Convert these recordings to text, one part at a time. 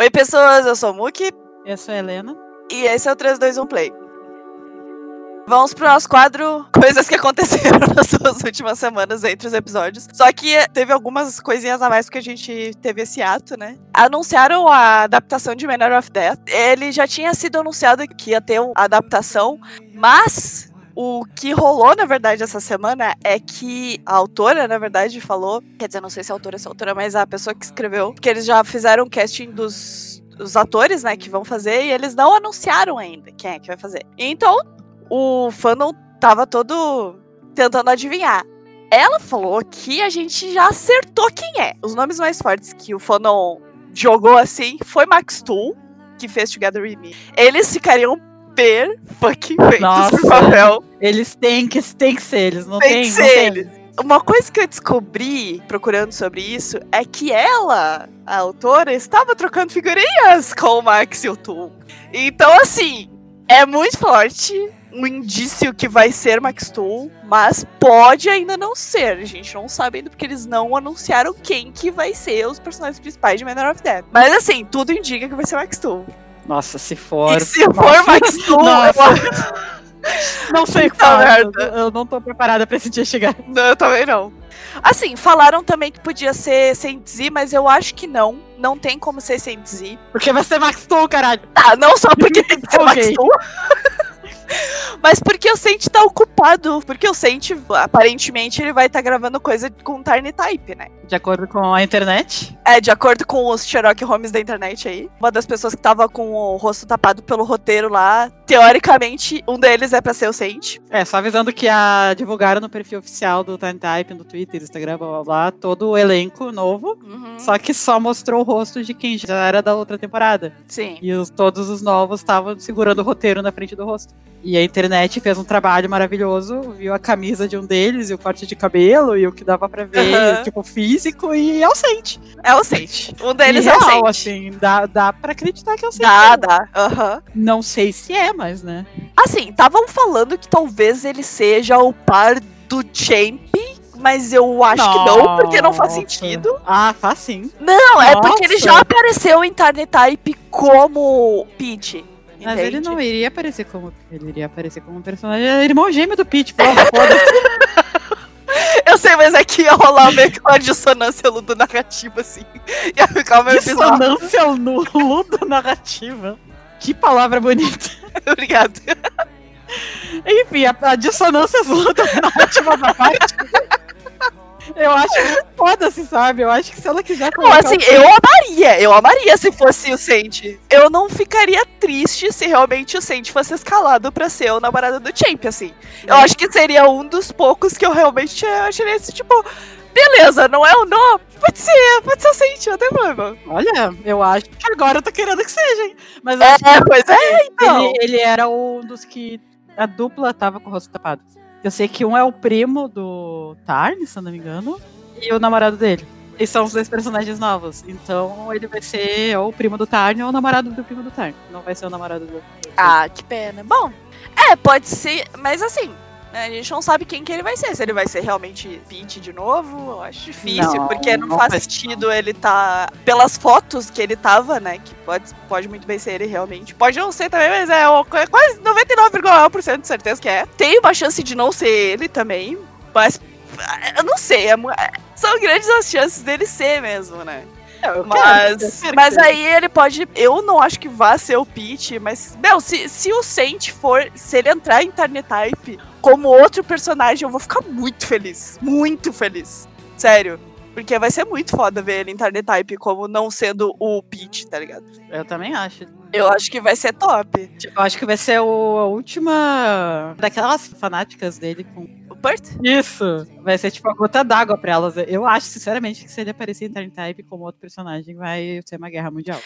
Oi, pessoas, eu sou o Muki. Eu sou a Helena. E esse é o 321 Play. Vamos pro nosso quadro Coisas que aconteceram nas suas últimas semanas entre os episódios. Só que teve algumas coisinhas a mais porque a gente teve esse ato, né? Anunciaram a adaptação de Manor of Death. Ele já tinha sido anunciado que ia ter a adaptação, mas o que rolou, na verdade, essa semana é que a autora, na verdade, falou. Quer dizer, não sei se a autora é autora, mas a pessoa que escreveu, que eles já fizeram o casting dos, dos atores, né, que vão fazer, e eles não anunciaram ainda quem é que vai fazer. Então, o fandom tava todo tentando adivinhar. Ela falou que a gente já acertou quem é. Os nomes mais fortes que o fandom jogou assim foi Max Tool, que fez Together With Me. Eles ficariam per fucking feitos pro papel. Eles têm que, têm que ser eles, não Tem tem, que ser tem. eles. Uma coisa que eu descobri procurando sobre isso é que ela, a autora, estava trocando figurinhas com o Max e o Tool. Então, assim, é muito forte um indício que vai ser Max Tool, mas pode ainda não ser. A gente não sabe ainda porque eles não anunciaram quem que vai ser os personagens principais de Manor of Death. Mas assim, tudo indica que vai ser Max Tool. Nossa, se for. E se for Nossa. Max Tool, Nossa. eu- Não sei qual. merda. Eu, eu não tô preparada pra esse dia chegar. Não, eu também não. Assim, falaram também que podia ser Saint Z, mas eu acho que não. Não tem como ser Saint Z. Porque vai ser Max Tool, caralho. Tá, não só porque tem que ser Max. Tool. Mas porque o Saint tá ocupado. Porque o Saint, aparentemente, ele vai estar gravando coisa com Tiny Type, né? De acordo com a internet. É, de acordo com os Sherlock Holmes da internet aí. Uma das pessoas que tava com o rosto tapado pelo roteiro lá. Teoricamente, um deles é pra ser o Saint. É, só avisando que a, divulgaram no perfil oficial do Time Type, no Twitter, Instagram, blá blá blá, todo o elenco novo. Uhum. Só que só mostrou o rosto de quem já era da outra temporada. Sim. E os, todos os novos estavam segurando o roteiro na frente do rosto. E a internet fez um trabalho maravilhoso, viu a camisa de um deles, e o corte de cabelo, e o que dava pra ver, Aham. tipo, físico, e é o Saint. É o Saint. Um deles e é o Saint. assim, dá, dá pra acreditar que é o Saint. Dá, dá. Aham. Não sei se é, mas, né. Assim, estavam falando que talvez ele seja o par do Champ, mas eu acho que não, porque não faz Nossa. sentido. Ah, faz sim. Não, é porque ele Nossa. já apareceu em Tiny Type como Peach. Mas entende? ele não iria aparecer como. Ele iria aparecer como um personagem. É irmão gêmeo do Pete, porra, foda-se. Eu sei, mas é que ia rolar meio que uma dissonância ludo-narrativa, assim. Ia ficar meio. Dissonância no ludo narrativa. Que palavra bonita. Obrigado. Enfim, a, a dissonância ludo narrativa da parte. Eu acho que foda-se, sabe? Eu acho que se ela quiser Não, assim, o- eu amaria. Eu amaria se fosse o Saint. Eu não ficaria triste se realmente o Saint fosse escalado pra ser o namorado do Champ, assim. Eu É. acho que seria um dos poucos que eu realmente acharia esse, tipo... Beleza, não é o nó? Pode ser, pode ser o não tem problema. Olha, eu acho que agora eu tô querendo que seja, hein? Mas É, pois é, então. ele, ele era um dos que a dupla tava com o rosto tapado. Eu sei que um é o primo do Tarn, se não me engano, e o namorado dele. E são os dois personagens novos. Então ele vai ser ou o primo do Tarn ou o namorado do primo do Tarn. Não vai ser o namorado do. Ah, que pena. Bom, é, pode ser, mas assim, a gente não sabe quem que ele vai ser. Se ele vai ser realmente Pete de novo, eu acho difícil, Não, porque não, não faz sentido ele tá. Pelas fotos que ele tava, né? Que pode, pode muito bem ser ele realmente. Pode não ser também, mas é, é quase 99,1% de certeza que é. Tem uma chance de não ser ele também, mas. Eu não sei, é é- são grandes as chances dele ser mesmo, né? Mas, mas aí ele pode. Eu não acho que vá ser o Pete, mas. Meu, se, se o Saint for. Se ele entrar em Type como outro personagem, eu vou ficar muito feliz. Muito feliz. Sério. Porque vai ser muito foda ver ele em Type como não sendo o Pete, tá ligado? Eu também acho. Eu acho que vai ser top. Eu acho que vai ser o- a última daquelas fanáticas dele com. O Bert? Isso! Vai ser tipo a gota d'água pra elas. Eu acho, sinceramente, que se ele aparecer em Turn Type como outro personagem, vai ser uma guerra mundial.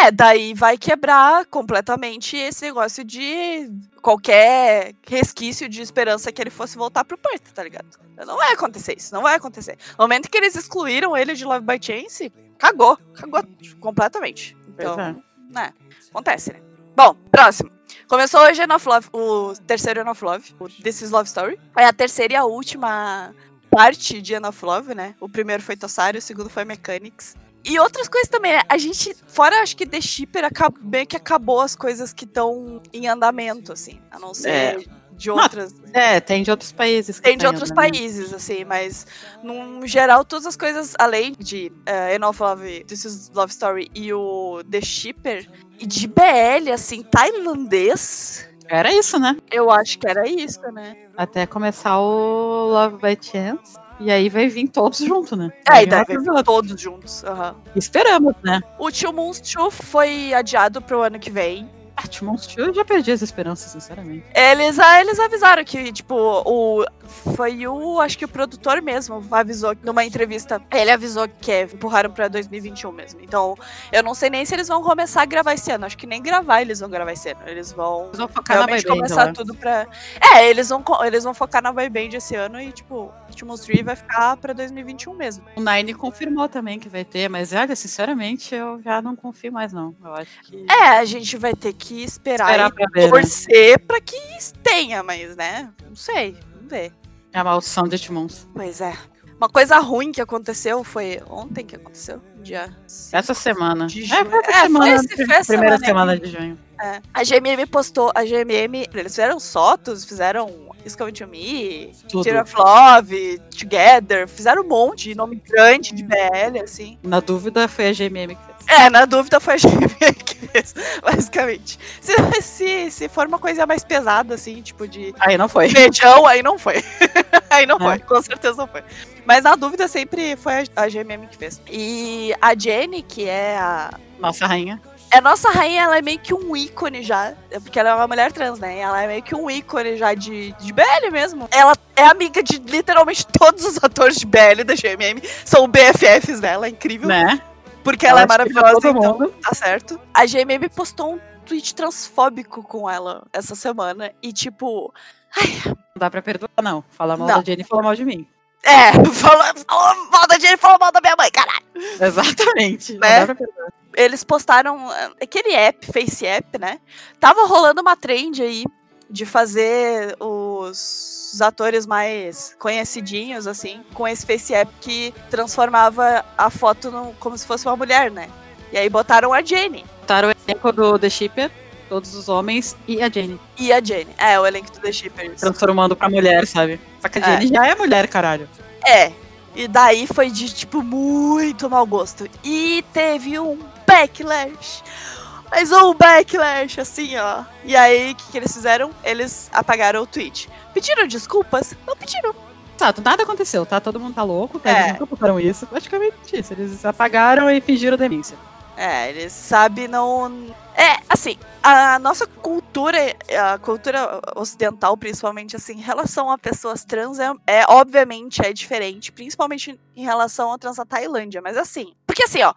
É, daí vai quebrar completamente esse negócio de qualquer resquício de esperança que ele fosse voltar pro Perth, tá ligado? Não vai acontecer isso, não vai acontecer. No momento que eles excluíram ele de Love by Chance, cagou, cagou completamente. Então, é. né, acontece, né? Bom, próximo. Começou hoje Love, o terceiro Enough Love, o This is Love Story. É a terceira e a última parte de Enough Love, né? O primeiro foi Tossari, o segundo foi Mechanics. E outras coisas também, né? A gente, fora acho que The Shipper, acabou, meio que acabou as coisas que estão em andamento, assim. A não ser É. de outras. É, tem de outros países. Tem de outros países, assim, mas no geral, todas as coisas, além de uh, Enough Love, This is Love Story e o The Shipper, e de BL, assim, tailandês, Era isso, né? eu acho que era isso, né? Até começar o Love by Chance. E aí vai vir todos juntos, né? É, Vai e vir deve coisa- todos juntos. aham. Esperamos, né? O Tio Moons 2 foi adiado pro ano que vem. Ah, Timon Steel, eu já perdi as esperanças, sinceramente. Eles, eles avisaram que, tipo, o. Foi o. Acho que o produtor mesmo avisou numa entrevista. Ele avisou que é, empurraram pra 2021 mesmo. Então, eu não sei nem se eles vão começar a gravar esse ano. Acho que nem gravar eles vão gravar esse ano. Eles vão Eles vão focar na realmente Boy Band, começar lá. tudo pra. É, eles vão, eles vão focar na Boy Band esse ano e, tipo, Ultimate 3 vai ficar pra 2021 mesmo. O Nine confirmou também que vai ter, mas olha, sinceramente, eu já não confio mais, não. Eu acho que. É, a gente vai ter que esperar, Esperar pra ver, né? torcer pra que tenha, mas, né? Não sei. Vamos ver. É a maldição de Timons. Pois é. Uma coisa ruim que aconteceu foi ontem que aconteceu, dia Essa semana. De É, junho. foi essa É, foi semana. esse- foi primeira semana semana aí. de junho. É. A GMM postou, a GMM, eles fizeram fotos, fizeram It's Coming to Me. Tear of Love, Together, fizeram um monte de nome grande de BL, assim. Na dúvida, foi a GMM que. É, na dúvida foi a GMM que fez, basicamente. Se, se, se for uma coisa mais pesada, assim, tipo de Aí não foi. feijão, aí não foi. aí não É. foi, com certeza não foi. Mas na dúvida sempre foi a, a GMM que fez. E a Jenny, que é a, Nossa rainha. A nossa rainha, ela é meio que um ícone já. é Porque ela é uma mulher trans, né? Ela é meio que um ícone já de, de BL mesmo. Ela é amiga de literalmente todos os atores de BL da GMM. São BFFs dela, é incrível. Né? Porque ela, é Ela maravilhosa, todo então mundo. tá certo. A GMM postou um tweet transfóbico com ela essa semana. E tipo, Não dá pra perdoar, não. Fala mal Não. da Jenny, fala mal de mim. é, falou, falou mal da Jenny, falou mal da minha mãe, caralho. Exatamente. Não Né? dá pra perdoar. eles postaram ah, aquele app, Face App, né? Tava rolando uma trend aí de fazer os, os atores mais conhecidinhos, assim, com esse Face App que transformava a foto no- como se fosse uma mulher, né? E aí botaram a Jenny. Botaram o elenco do The Shipper, todos os homens, e a Jenny. E a Jenny. É, o elenco do The Shippers. Transformando pra mulher, sabe? Só que a É. Jenny já é mulher, caralho. É. E daí foi de, tipo, muito mau gosto. E teve um backlash. Mas um backlash, assim, ó. E aí, o que, que eles fizeram? Eles apagaram o tweet. Pediram desculpas? Não pediram. Tá, nada aconteceu, tá? Todo mundo tá louco, tá? É. Eles nunca botaram isso. Praticamente isso. Eles apagaram e fingiram demência. É, eles sabem não. É, assim, a nossa cultura, a cultura ocidental, principalmente, assim, em relação a pessoas trans, é, é obviamente é diferente, principalmente em relação à trans da Tailândia. Mas assim, porque assim, ó,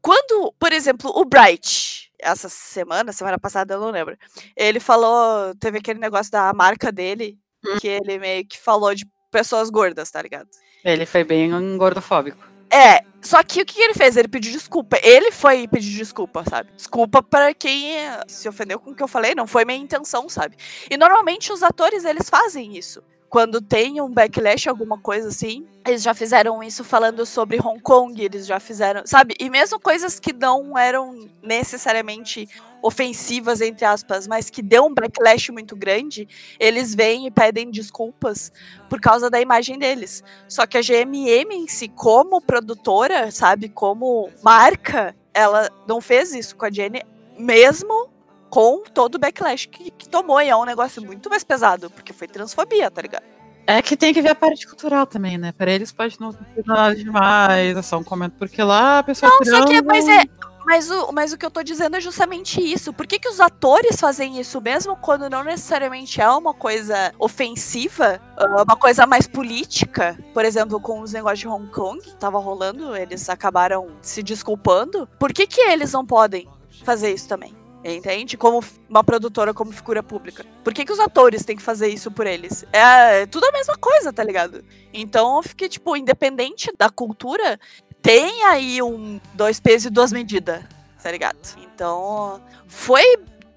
quando, por exemplo, o Bright, essa semana, semana passada, eu não lembro, ele falou, teve aquele negócio da marca dele, Hum. que ele meio que falou de pessoas gordas, tá ligado? Ele foi bem gordofóbico. É, só que o que ele fez? Ele pediu desculpa. Ele foi pedir desculpa, sabe? Desculpa pra quem se ofendeu com o que eu falei, não foi minha intenção, sabe? E normalmente os atores, eles fazem isso. Quando tem um backlash, alguma coisa assim, eles já fizeram isso falando sobre Hong Kong, eles já fizeram, sabe? E mesmo coisas que não eram necessariamente ofensivas, entre aspas, mas que deu um backlash muito grande, eles vêm e pedem desculpas por causa da imagem deles. Só que a GMM em si, como produtora, sabe, como marca, ela não fez isso com a Jenny, mesmo com todo o backlash que, que tomou. E é um negócio muito mais pesado, porque foi transfobia, tá ligado? É que tem que ver a parte cultural também, né? Pra eles pode não ser nada demais, é só um comento porque lá a pessoa Não, só que, mas é. Mas o, mas o que eu tô dizendo é justamente isso. Por que, que os atores fazem isso mesmo quando não necessariamente é uma coisa ofensiva, ah, uma coisa mais política? Por exemplo, com os negócios de Hong Kong, que tava rolando, eles acabaram se desculpando. Por que, que eles não podem fazer isso também? Entende? Como uma produtora, como figura pública. Por que, que os atores têm que fazer isso por eles? É, é tudo a mesma coisa, tá ligado? Então eu fiquei, tipo, independente da cultura, tem aí um dois pesos e duas medidas, tá ligado? Então, foi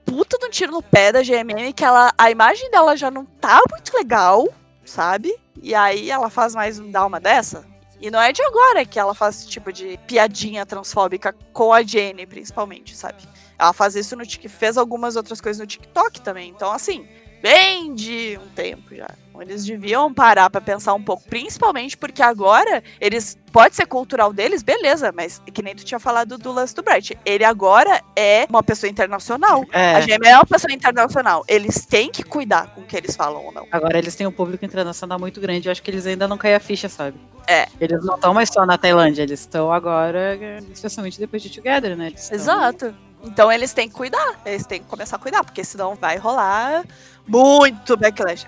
puta de um tiro no pé da GMM que ela, a imagem dela já não tá muito legal, sabe? E aí ela faz mais um uma dessa. E não é de agora que ela faz esse tipo de piadinha transfóbica com a Jenny, principalmente, sabe? Ela faz isso no TikTok, fez algumas outras coisas no TikTok também. Então, assim, bem de um tempo já. Eles deviam parar para pensar um pouco, principalmente porque agora eles pode ser cultural deles, beleza, mas que nem tu tinha falado do lance do Bright. Ele agora é uma pessoa internacional. É. A GM é uma pessoa internacional. Eles têm que cuidar com o que eles falam ou não. Agora eles têm um público internacional muito grande. Eu acho que eles ainda não caem a ficha, sabe? É. Eles não estão mais só na Tailândia, eles estão agora, especialmente depois de Together, né? Exato. Então eles têm que cuidar. Eles têm que começar a cuidar, porque senão vai rolar muito backlash.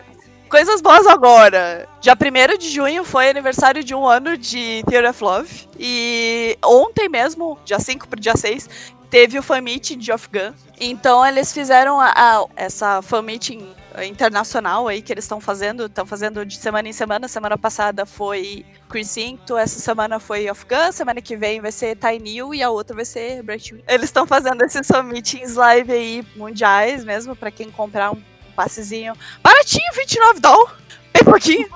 Coisas boas agora. Dia 1 de junho foi aniversário de um ano de Theory of Love. E ontem mesmo, dia 5 pro dia 6, teve o fan meeting de Off Gun. Então eles fizeram a, a, essa fan meeting internacional aí que eles estão fazendo, estão fazendo de semana em semana. Semana passada foi Crescento, essa semana foi Gun, semana que vem vai ser Tiny e a outra vai ser Bright Eles estão fazendo esses meetings live aí mundiais mesmo para quem comprar um passezinho baratinho, 29 dólares. Bem pouquinho.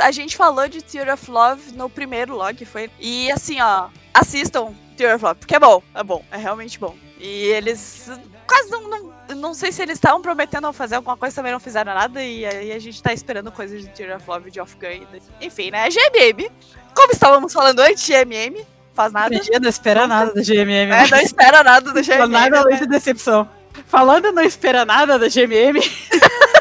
A gente falou de Theory of Love no primeiro log, foi. E assim, ó, assistam Theory of Love, porque é bom, é bom, é realmente bom. E eles quase não. Não, não sei se eles estavam prometendo fazer alguma coisa, também não fizeram nada. E aí a gente tá esperando coisas de Theory of Love de Off Gun. Enfim, né? GMM. Como estávamos falando antes, GMM. Faz nada. Não espera nada do GMM. É, não espera nada do GMM. Nada além de decepção. Falando não espera nada da GMM.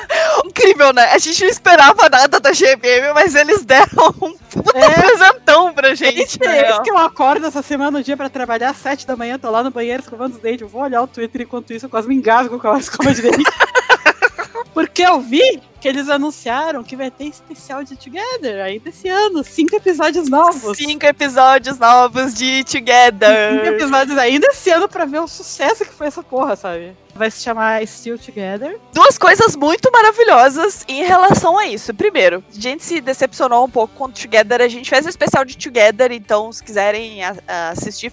Incrível, né? A gente não esperava nada da GMM, mas eles deram um puta é. presentão pra gente. É isso que eu acordo essa semana um dia pra trabalhar às 7 da manhã, tô lá no banheiro escovando os dentes. Eu vou olhar o Twitter enquanto isso eu quase me engasgo com a escova de dente. Porque eu vi que eles anunciaram que vai ter especial de Together aí desse ano. Cinco episódios novos. Cinco episódios novos de Together. Cinco episódios ainda esse ano pra ver o sucesso que foi essa porra, sabe? Vai se chamar Still Together. Duas coisas muito maravilhosas em relação a isso. Primeiro, a gente se decepcionou um pouco com Together. A gente fez o especial de Together, então se quiserem assistir,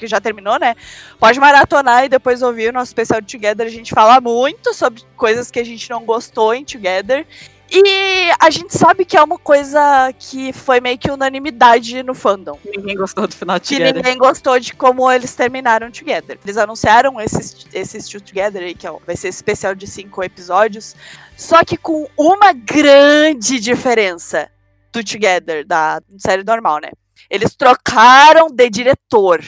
que já terminou, né? Pode maratonar e depois ouvir o nosso especial de Together. A gente fala muito sobre coisas que a gente não gostou em Together. E a gente sabe que é uma coisa que foi meio que unanimidade no fandom. Ninguém gostou do final de Que Together. ninguém gostou de como eles terminaram Together. Eles anunciaram esse, esse Together aí, que é, vai ser especial de cinco episódios. Só que com uma grande diferença do Together, da série normal, né? Eles trocaram de diretor.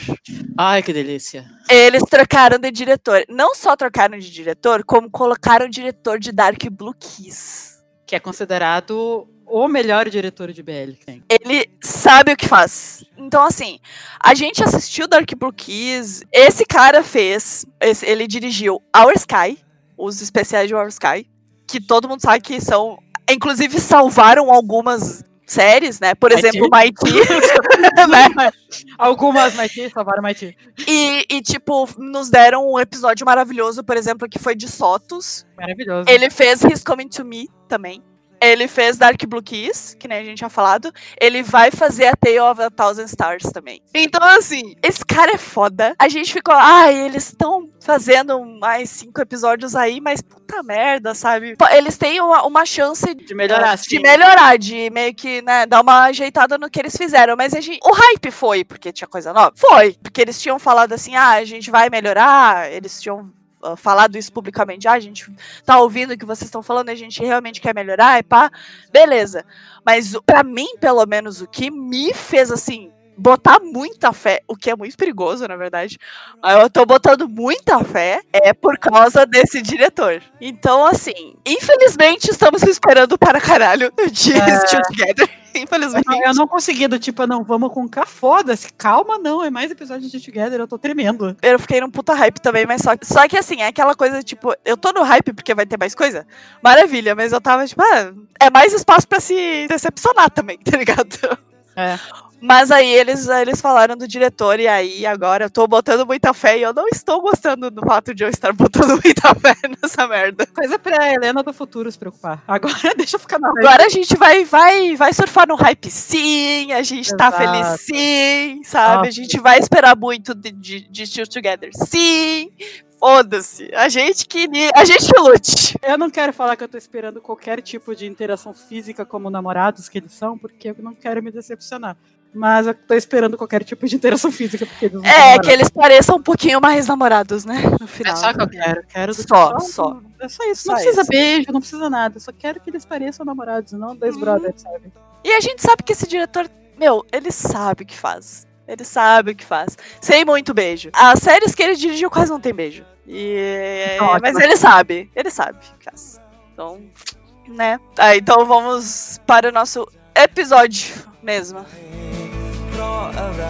Ai, que delícia. Eles trocaram de diretor. Não só trocaram de diretor, como colocaram o diretor de Dark Blue Kiss. Que é considerado o melhor diretor de BL que tem. Ele sabe o que faz. Então, assim, a gente assistiu Dark Blue Kiss. Esse cara fez. Esse, ele dirigiu Our Sky, os especiais de Our Sky. Que todo mundo sabe que são. Inclusive, salvaram algumas séries, né? Por exemplo, Mighty. né? Algumas Mighty, salvaram Mighty. E, e, tipo, nos deram um episódio maravilhoso, por exemplo, que foi de Sotos. Maravilhoso. Ele fez He's Coming to Me também. Ele fez Dark Blue Kiss, que nem a gente tinha falado. Ele vai fazer a Tale of a Thousand Stars também. Então, assim, esse cara é foda. A gente ficou, ai, ah, eles estão fazendo mais cinco episódios aí, mas puta merda, sabe? Eles têm uma, uma chance de melhorar, de, de melhorar, de meio que, né, dar uma ajeitada no que eles fizeram. Mas a gente, o hype foi, porque tinha coisa nova? Foi. Porque eles tinham falado assim, ah, a gente vai melhorar. Eles tinham uh, falado isso publicamente, ah, a gente tá ouvindo o que vocês estão falando, a gente realmente quer melhorar, e pá, beleza. Mas para mim, pelo menos, o que me fez assim botar muita fé, o que é muito perigoso, na verdade. Eu tô botando muita fé é por causa desse diretor. Então, assim, infelizmente estamos esperando para caralho de é... Still Together. Infelizmente. Eu não, eu não consegui, do tipo, não, vamos com cá, foda-se, calma, não, é mais episódio de Together, eu tô tremendo. Eu fiquei num puta hype também, mas só, só que assim, é aquela coisa, tipo, eu tô no hype porque vai ter mais coisa, maravilha, mas eu tava, tipo, ah, é mais espaço pra se decepcionar também, tá ligado? É. Mas aí eles, eles falaram do diretor, e aí agora eu tô botando muita fé e eu não estou gostando do fato de eu estar botando muita fé nessa merda. Coisa pra Helena do futuro se preocupar. Agora deixa eu ficar na Agora a gente vai, vai, vai surfar no hype sim, a gente tá Exato. tá feliz sim, sabe? Nossa. A gente vai esperar muito de, de, de Still Together sim. Foda-se. A gente que. A gente lute. Eu não quero falar que eu tô esperando qualquer tipo de interação física como namorados que eles são, porque eu não quero me decepcionar. Mas eu tô esperando qualquer tipo de interação física, porque eles não É, que eles pareçam um pouquinho mais namorados, né? No final. É só que eu quero. Quero Só, só. É só isso. Só não precisa isso. beijo, não precisa nada. Eu só quero que eles pareçam namorados, não dois Uhum. brothers, sabe? E a gente sabe que esse diretor, meu, ele sabe o que faz. Ele sabe o que faz. Sem muito beijo. As séries que ele dirigiu quase não tem beijo. E... Ótimo. Mas ele sabe. Ele sabe o que faz. Então, né? Tá, então vamos para o nosso episódio mesmo. เพราะอะไร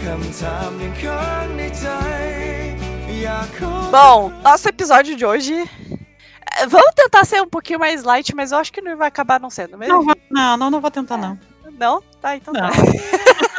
คำถามยังค้างในใจ อยากขอ Bom, nosso episódio de hoje. é, Vamos tentar ser um pouquinho mais light, mas eu acho que não vai acabar não sendo mesmo. Não, vou- não, não, não vou tentar, não. Não? Tá, então Não. tá.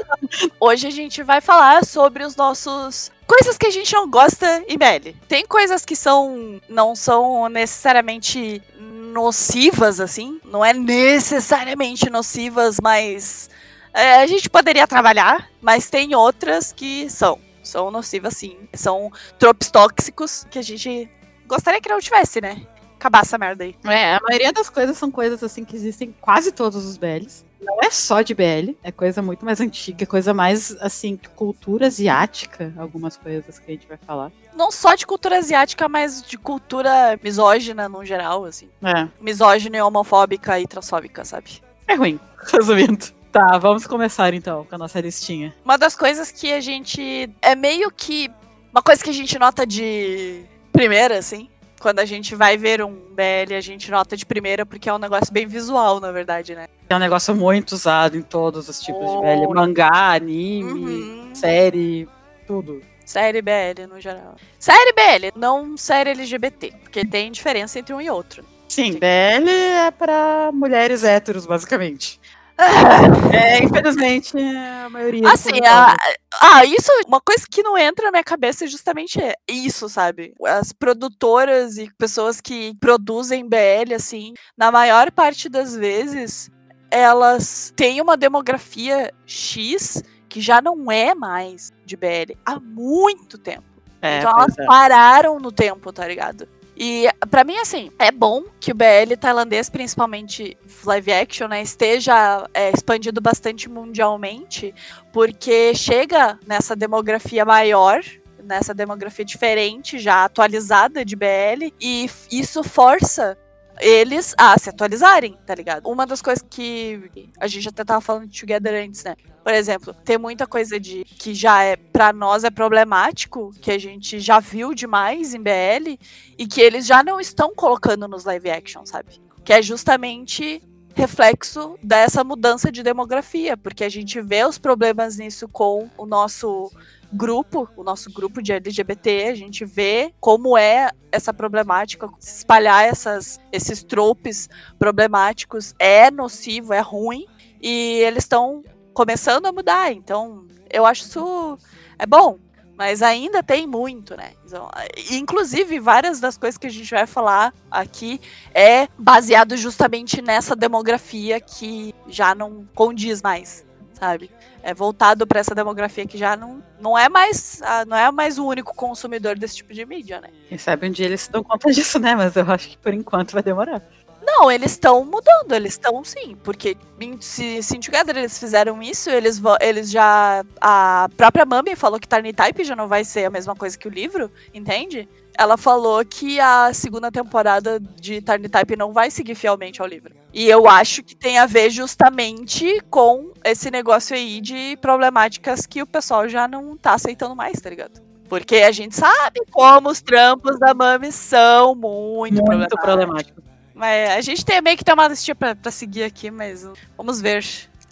Hoje a gente vai falar sobre os nossos. Coisas que a gente não gosta em BL. Tem coisas que são. não são necessariamente nocivas, assim. Não é necessariamente nocivas, mas. é, a gente poderia trabalhar, mas tem outras que são. São nocivas, sim. São tropes tóxicos que a gente gostaria que não tivesse, né? Acabar essa merda aí. É, a maioria das coisas são coisas assim que existem em quase todos os BLs. Não é só de BL, é coisa muito mais antiga, é coisa mais assim, cultura asiática, algumas coisas que a gente vai falar. não só de cultura asiática, mas de cultura misógina no geral, assim. É, Misógina, e homofóbica e transfóbica, sabe? é ruim, resumindo. Tá, vamos começar então com a nossa listinha. Uma das coisas que a gente. É meio que. Uma coisa que a gente nota de primeira, assim. Quando a gente vai ver um BL, a gente nota de primeira, porque é um negócio bem visual, na verdade, né? É um negócio muito usado em todos os tipos de BL. Mangá, anime, Uhum. série, tudo. Série BL, no geral. Série BL, não série LGBT, porque tem diferença entre um e outro. Sim, BL é pra mulheres héteros, basicamente. É, infelizmente, a maioria. Assim, a- ah, isso, uma coisa que não entra na minha cabeça é justamente isso, sabe? As produtoras e pessoas que produzem BL, assim, na maior parte das vezes, elas têm uma demografia X que já não é mais de BL há muito tempo. É, então elas é. pararam no tempo, tá ligado? E pra mim, assim, é bom que o BL tailandês, principalmente live action, né, esteja é, expandido bastante mundialmente, porque chega nessa demografia maior, nessa demografia diferente, já atualizada de BL, e isso força eles a se atualizarem, tá ligado? Uma das coisas que a gente até tava falando de Together antes, né? Por exemplo, tem muita coisa de que já é para nós é problemático, que a gente já viu demais em BL e que eles já não estão colocando nos live action, sabe? Que é justamente reflexo dessa mudança de demografia, porque a gente vê os problemas nisso com o nosso grupo, o nosso grupo de LGBT, a gente vê como é essa problemática, espalhar essas, esses tropes problemáticos é nocivo, é ruim, e eles estão começando a mudar, então eu acho isso é bom, mas ainda tem muito, né? Então, inclusive, várias das coisas que a gente vai falar aqui é baseado justamente nessa demografia que já não condiz mais, sabe? É voltado para essa demografia que já não, não é mais ah, não é mais o único consumidor desse tipo de mídia, né? Quem sabe um dia eles se dão conta disso, né? Mas eu acho que por enquanto vai demorar. Não, eles estão mudando, eles estão sim, porque se, Together eles fizeram isso, eles, eles já. A própria Mami falou que Tiny Type já não vai ser a mesma coisa que o livro, entende? Ela falou que a segunda temporada de Tiny Type não vai seguir fielmente ao livro. E eu acho que tem a ver justamente com esse negócio aí de problemáticas que o pessoal já não tá aceitando mais, tá ligado? Porque a gente sabe como os trampos da Mami são muito, Muito problemáticos. problemático. Mas a gente tem meio que ter uma listinha pra, pra seguir aqui, mas vamos ver.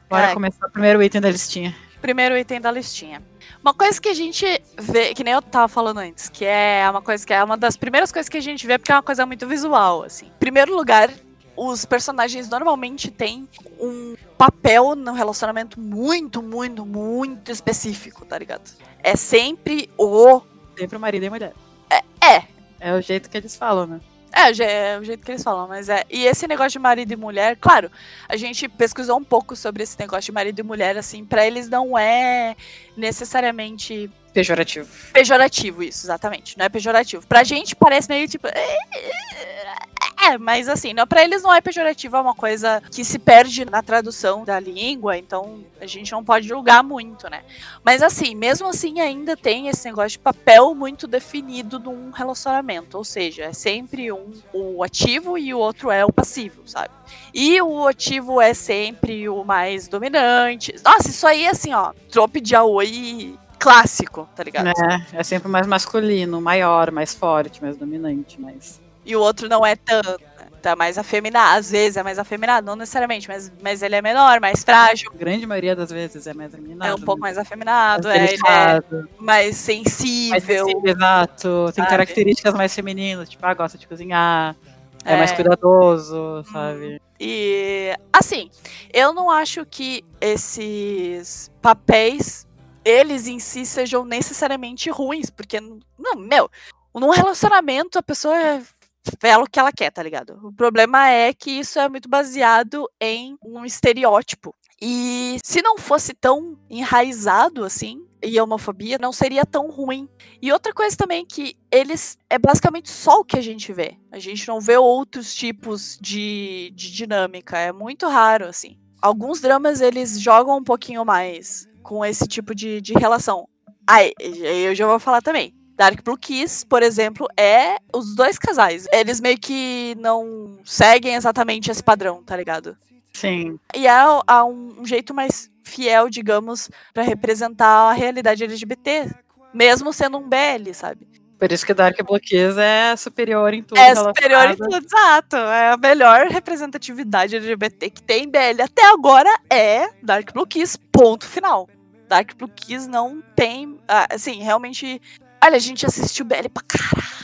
Bora É. começar o primeiro item da listinha. Primeiro item da listinha. Uma coisa que a gente vê, que nem eu tava falando antes, que é uma coisa que é uma das primeiras coisas que a gente vê, porque é uma coisa muito visual, assim. Em primeiro lugar, os personagens normalmente têm um papel no relacionamento muito, muito, muito específico, tá ligado? É sempre o. Sempre o marido e a mulher. É, É o jeito que eles falam, né? É, é o jeito que eles falam, mas é. E esse negócio de marido e mulher, claro, a gente pesquisou um pouco sobre esse negócio de marido e mulher, assim, pra eles não é necessariamente Pejorativo. Pejorativo, isso, exatamente. Não é pejorativo. Pra gente parece meio tipo. É, mas assim, não, pra eles não é pejorativo, é uma coisa que se perde na tradução da língua, então a gente não pode julgar muito, né? Mas assim, mesmo assim, ainda tem esse negócio de papel muito definido num relacionamento. Ou seja, é sempre um o ativo e o outro é o passivo, sabe? E o ativo é sempre o mais dominante. Nossa, isso aí, assim, ó, trope de aoi clássico, tá ligado? É, é sempre mais masculino, maior, mais forte, mais dominante, mais. E o outro não é tanto. né? Tá mais afeminado, às vezes é mais afeminado, não necessariamente, mas, mas ele é menor, mais frágil, A grande maioria das vezes é mais dominado. é um pouco né? mais afeminado, Mais é, é delicado, mais mais sensível. sensível, exato. Tem sabe? características mais femininas, tipo, ah, gosta de cozinhar, é, É. mais cuidadoso, sabe? E assim, eu não acho que esses papéis, eles em si, sejam necessariamente ruins, porque, não, meu, num relacionamento a pessoa é ela o que ela quer, tá ligado? O problema é que isso é muito baseado em um estereótipo. E se não fosse tão enraizado assim, e homofobia não seria tão ruim. E outra coisa também que eles é basicamente só o que a gente vê. A gente não vê outros tipos de, de dinâmica. É muito raro, assim. Alguns dramas eles jogam um pouquinho mais com esse tipo de, de relação. E eu já vou falar também. Dark Blue Kiss, por exemplo, é os dois casais. Eles meio que não seguem exatamente esse padrão, tá ligado? Sim. E há, um, jeito mais fiel, digamos, pra representar a realidade LGBT, mesmo sendo um BL, sabe? Por isso que Dark Blue Kiss é superior em tudo. É superior em tudo, exato. É a melhor representatividade LGBT que tem em BL até agora é Dark Blue Kiss, ponto final. Dark Blue Kiss não tem, ah, assim, realmente... Olha, a gente assistiu BL pra caralho.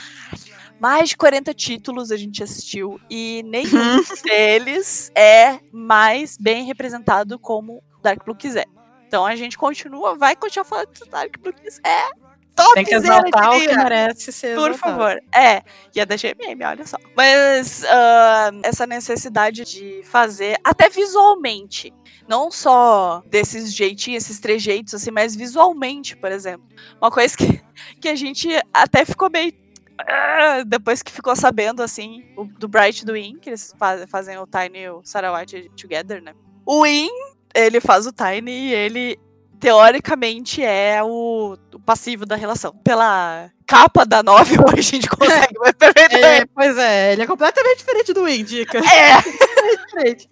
Mais de 40 títulos a gente assistiu e nenhum deles é mais bem representado como Dark Blue Kiss é. Então a gente continua, vai continuar falando que Dark Blue é top Tem que exaltar o que merece ser por exaltado. favor. É, e é da GMM, olha só. Mas ah, essa necessidade de fazer, até visualmente, não só desses jeitinhos, esses trejeitos, assim, mas visualmente, por exemplo. Uma coisa que, que a gente até ficou meio. ah, Depois que ficou sabendo, assim, o- do Bright do Win, que eles fa- fazem o Tiny e o Sarawat together, né? O Win, ele faz o Tiny e ele teoricamente é o, o passivo da relação. Pela capa da novel, a gente consegue perceber. É, pois é, ele é completamente diferente do Indica. É. diferente.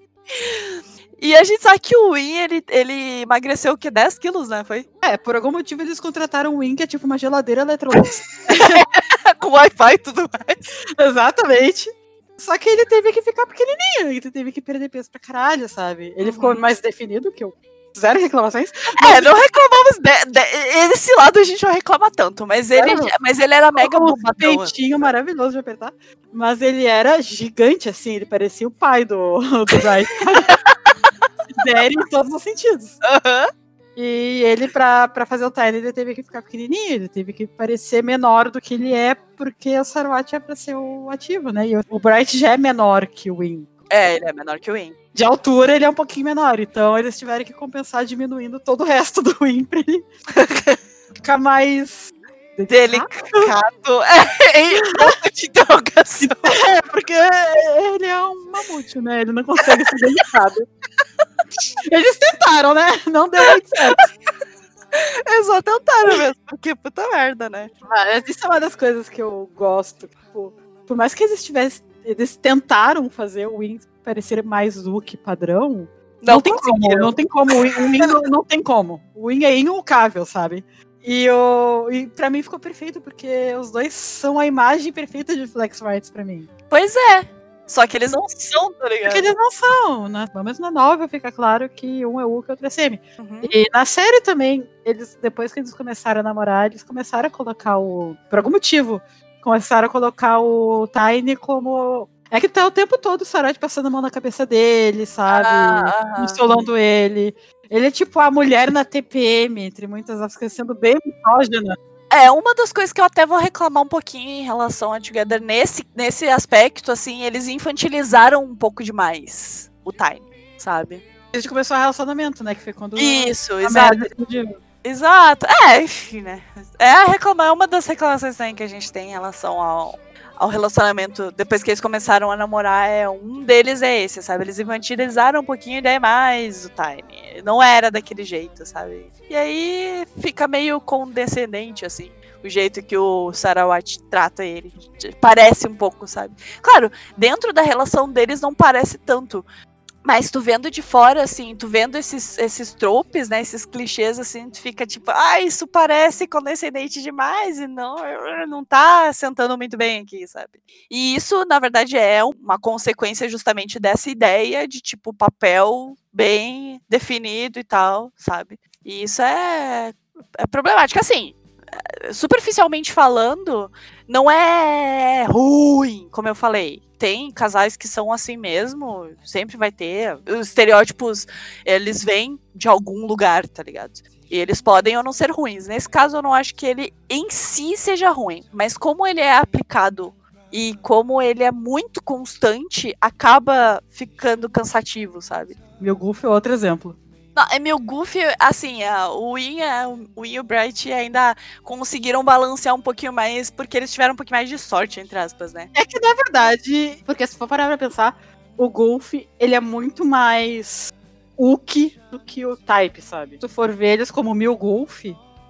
E a gente sabe que o Win, ele, ele emagreceu o quê? 10 quilos, né? Foi? É, por algum motivo eles contrataram o Win, que é tipo uma geladeira eletrônica. Com Wi-Fi e tudo mais. Exatamente. Só que ele teve que ficar pequenininho, ele teve que perder peso pra caralho, sabe? Ele ficou Uhum. mais definido que eu. Zero reclamações. É, não reclamamos. De, de- esse lado a gente não reclama tanto, mas ele, Não. mas ele era mega um bombadão. peitinho maravilhoso de apertar. Mas ele era gigante, assim, ele parecia o pai do, do Bright. Sério em todos os sentidos. Aham. E ele, pra, pra fazer o Tiny, ele teve que ficar pequenininho, ele teve que parecer menor do que ele é, porque o Sarwat é pra ser o ativo, né? E o, o Bright já é menor que o Win. É, ele é menor que o Win. De altura, ele é um pouquinho menor, então eles tiveram que compensar diminuindo todo o resto do Win pra ele ficar mais. Delicado. É, em ponto de interrogação. É, porque ele é um mamute, né? Ele não consegue ser delicado. Eles tentaram, né? Não deu muito certo. Eles só tentaram mesmo. Porque puta merda, né? Mas isso é uma das coisas que eu gosto. Tipo, por mais que eles tivessem. Eles tentaram fazer o Win parecer mais Luke padrão. Não, tem como, não tem como. O Win, o Win não, não tem como. O Win é inulcável, sabe? E, o, e pra mim ficou perfeito, porque os dois são a imagem perfeita de Flex Rights pra mim. Pois é. Só que eles não são, tá ligado? Porque eles não são. Na, pelo menos na novel fica claro que um é Hulk e outro é Semi. Uhum. E na série também, eles depois que eles começaram a namorar, eles começaram a colocar o. Por algum motivo, começaram a colocar o Tiny como. É que tá o tempo todo o Sarot passando a mão na cabeça dele, sabe? Ah. Insolando ele. Ele é tipo a mulher na TPM, entre muitas aspas, sendo bem misógina. É, uma das coisas que eu até vou reclamar um pouquinho em relação a Together nesse, nesse aspecto, assim, eles infantilizaram um pouco demais o Tiny, sabe? A gente começou o relacionamento, né? Que foi quando. Isso, exato. Exato. É, enfim, né? É a é uma das reclamações também que a gente tem em relação ao, ao relacionamento depois que eles começaram a namorar. É, um deles é esse, sabe? Eles infantilizaram um pouquinho demais o time. Não era daquele jeito, sabe? E aí fica meio condescendente, assim. O jeito que o Sarawat trata ele. Parece um pouco, sabe? Claro, dentro da relação deles não parece tanto. Mas tu vendo de fora, assim, tu vendo esses, esses tropes, né? Esses clichês, assim, tu fica tipo, ah, isso parece condescendente demais e não, não tá sentando muito bem aqui, sabe? E isso, na verdade, é uma consequência justamente dessa ideia de, tipo, papel bem definido e tal, sabe? E isso é, é problemático. Assim, superficialmente falando, não é ruim, como eu falei. Tem casais que são assim mesmo, sempre vai ter. Os estereótipos, eles vêm de algum lugar, tá ligado? E eles podem ou não ser ruins. Nesse caso, eu não acho que ele em si seja ruim, mas como ele é aplicado e como ele é muito constante, acaba ficando cansativo, sabe? Meu Goof é outro exemplo. Não, é meu Goofy, assim, o Win, o Win e o Bright ainda conseguiram balancear um pouquinho mais, porque eles tiveram um pouquinho mais de sorte, entre aspas, né? É que, na verdade, porque se for parar pra pensar, o Golf, ele é muito mais Uki do que o Type, sabe? Se tu for ver eles como Mil Golf,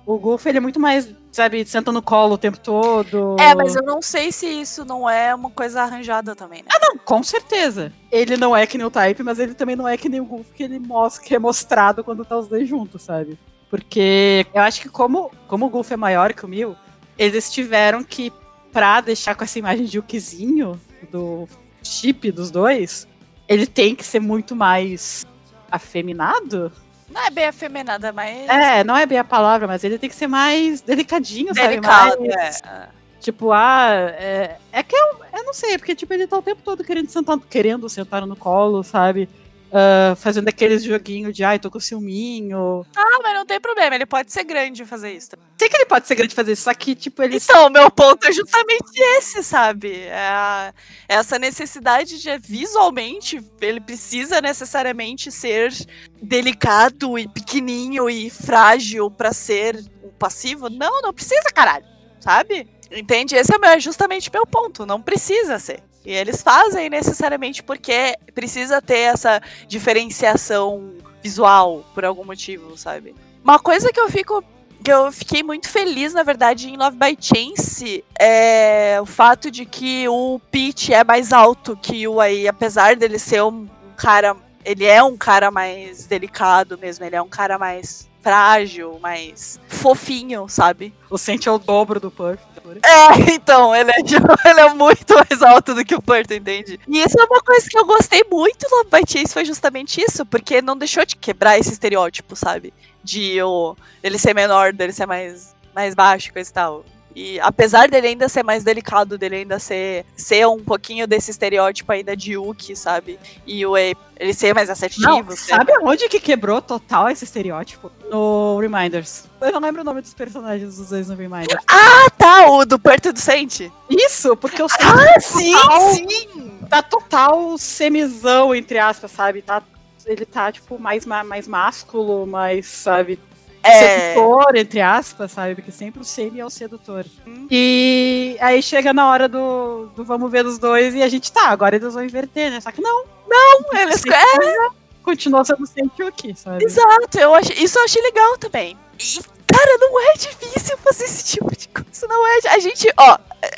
o Golf ele é muito mais, sabe, senta no colo o tempo todo. É, mas eu não sei se isso não é uma coisa arranjada também, né? Ah, não, com certeza. Ele não é que nem o Type, mas ele também não é que nem o Golf que ele mostra, que é mostrado quando tá os dois juntos, sabe? Porque eu acho que como, como o Golf é maior que o Mil, eles tiveram que, pra deixar com essa imagem de Ukizinho, do chip dos dois, ele tem que ser muito mais afeminado, não é bem afeminada, mas. É, não é bem a palavra, mas ele tem que ser mais delicadinho, Delicado, sabe? Mais, é. Tipo, ah, é, é que eu, eu não sei, porque tipo, ele tá o tempo todo querendo sentar, querendo sentar no colo, sabe? Uh, fazendo aqueles joguinhos de ai, tô com ciúminho. Ah, mas não tem problema, ele pode ser grande fazer isso. Sei que ele pode ser grande fazer isso, só que, tipo, ele. Então, o meu ponto é justamente esse, sabe? É essa necessidade de visualmente, ele precisa necessariamente ser delicado e pequenininho e frágil para ser um passivo. Não, não precisa, caralho, sabe? Entende? Esse é justamente meu ponto. Não precisa ser. E eles fazem necessariamente porque precisa ter essa diferenciação visual por algum motivo, sabe? Uma coisa que eu fico que eu fiquei muito feliz, na verdade, em Love by Chance é o fato de que o Pete é mais alto que o aí, apesar dele ser um cara, ele é um cara mais delicado mesmo, ele é um cara mais frágil, mais fofinho, sabe? O Sente é o dobro do Puff. É, então, ele é, ele é muito mais alto do que o Puff, entende? E isso é uma coisa que eu gostei muito do Love by Chase, foi justamente isso, porque não deixou de quebrar esse estereótipo, sabe? De o, ele ser menor, dele ser mais, mais baixo, coisa e tal. E apesar dele ainda ser mais delicado, dele ainda ser, ser um pouquinho desse estereótipo ainda de Yuki, sabe? E o ele ser mais assertivo. Não, sabe aonde que quebrou total esse estereótipo? No Reminders. Eu não lembro o nome dos personagens dos dois no Reminders. Ah, tá! O do Perto do Sente. Isso, porque o Ah, sim, total, sim! Tá total semizão, entre aspas, sabe? Tá, ele tá, tipo, mais, mais másculo, mais, sabe? É... sedutor, entre aspas, sabe? Porque sempre o Semi é o sedutor. Hum. E aí chega na hora do, do vamos ver dos dois e a gente tá, agora eles vão inverter, né? Só que não. Não, eles é... continua sendo sempre aqui, sabe? Exato, eu achei, isso eu achei legal também. E, cara, não é difícil fazer esse tipo de coisa, não é. A gente, ó,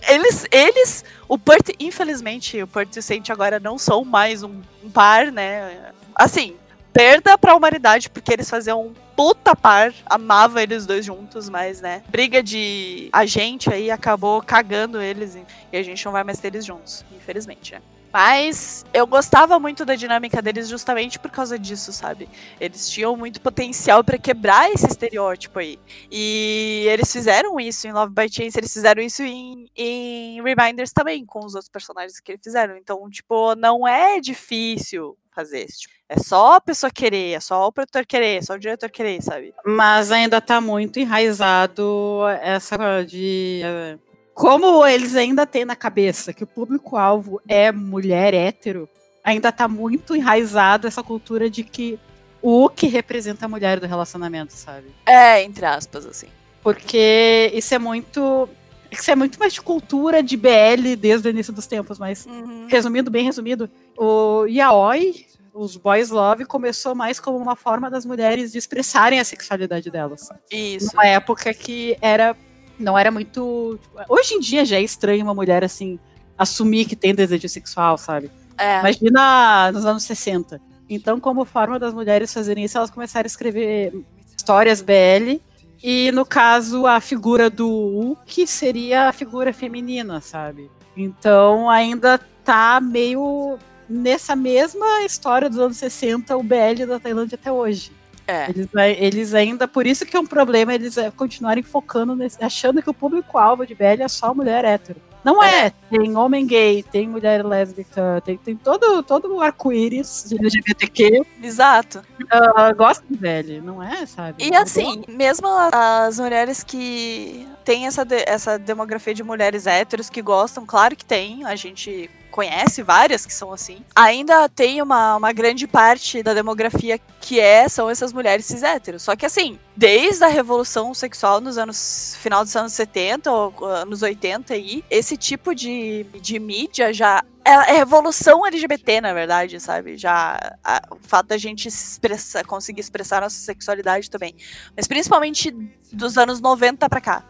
eles, eles, o Pert, infelizmente, o Pert e o Sente agora não são mais um, um par, né? Assim, perda pra humanidade, porque eles faziam um puta par, amava eles dois juntos, mas, né, briga de agente aí acabou cagando eles e a gente não vai mais ter eles juntos, infelizmente, né. Mas eu gostava muito da dinâmica deles justamente por causa disso, sabe? Eles tinham muito potencial para quebrar esse estereótipo aí. E eles fizeram isso em Love by Chance, eles fizeram isso em, em Reminders também, com os outros personagens que eles fizeram. Então, tipo, não é difícil fazer isso. Tipo, é só a pessoa querer, é só o produtor querer, é só o diretor querer, sabe? Mas ainda tá muito enraizado essa de. Eh, como eles ainda têm na cabeça que o público-alvo é mulher hétero, ainda tá muito enraizado essa cultura de que o que representa a mulher do relacionamento, sabe? É, entre aspas, assim. Porque isso é muito. Isso é muito mais de cultura de BL desde o início dos tempos, mas Uhum. resumindo, bem resumido, o yaoi, os boys love, começou mais como uma forma das mulheres de expressarem a sexualidade delas. Isso. Numa época que era não era muito. Hoje em dia já é estranho uma mulher assim assumir que tem desejo sexual, sabe? É. Imagina nos anos 60. Então, como forma das mulheres fazerem isso, elas começaram a escrever histórias BL. E no caso, a figura do Uki seria a figura feminina, sabe? Então ainda tá meio nessa mesma história dos anos 60, o BL da Tailândia até hoje. É. Eles, eles ainda, por isso que é um problema eles é, continuarem focando nesse, achando que o público-alvo de BL é só mulher hétero. Não é. Tem homem gay, tem mulher lésbica, tem, tem todo, todo o arco-íris de LGBTQ. Exato. Uh, gosta de BL, não é, sabe? E assim, mesmo as mulheres que têm essa, de- essa demografia de mulheres héteros que gostam, claro que tem, a gente conhece várias que são assim. Ainda tem uma, uma grande parte da demografia que é, são essas mulheres cis héteros. Só que assim, desde a revolução sexual nos anos final dos anos 70 ou anos 80 aí, esse tipo de, de mídia já é é revolução LGBT, na verdade, sabe? Já a- o fato da gente se expressar, conseguir expressar nossa sexualidade também. Mas principalmente dos anos 90 pra cá.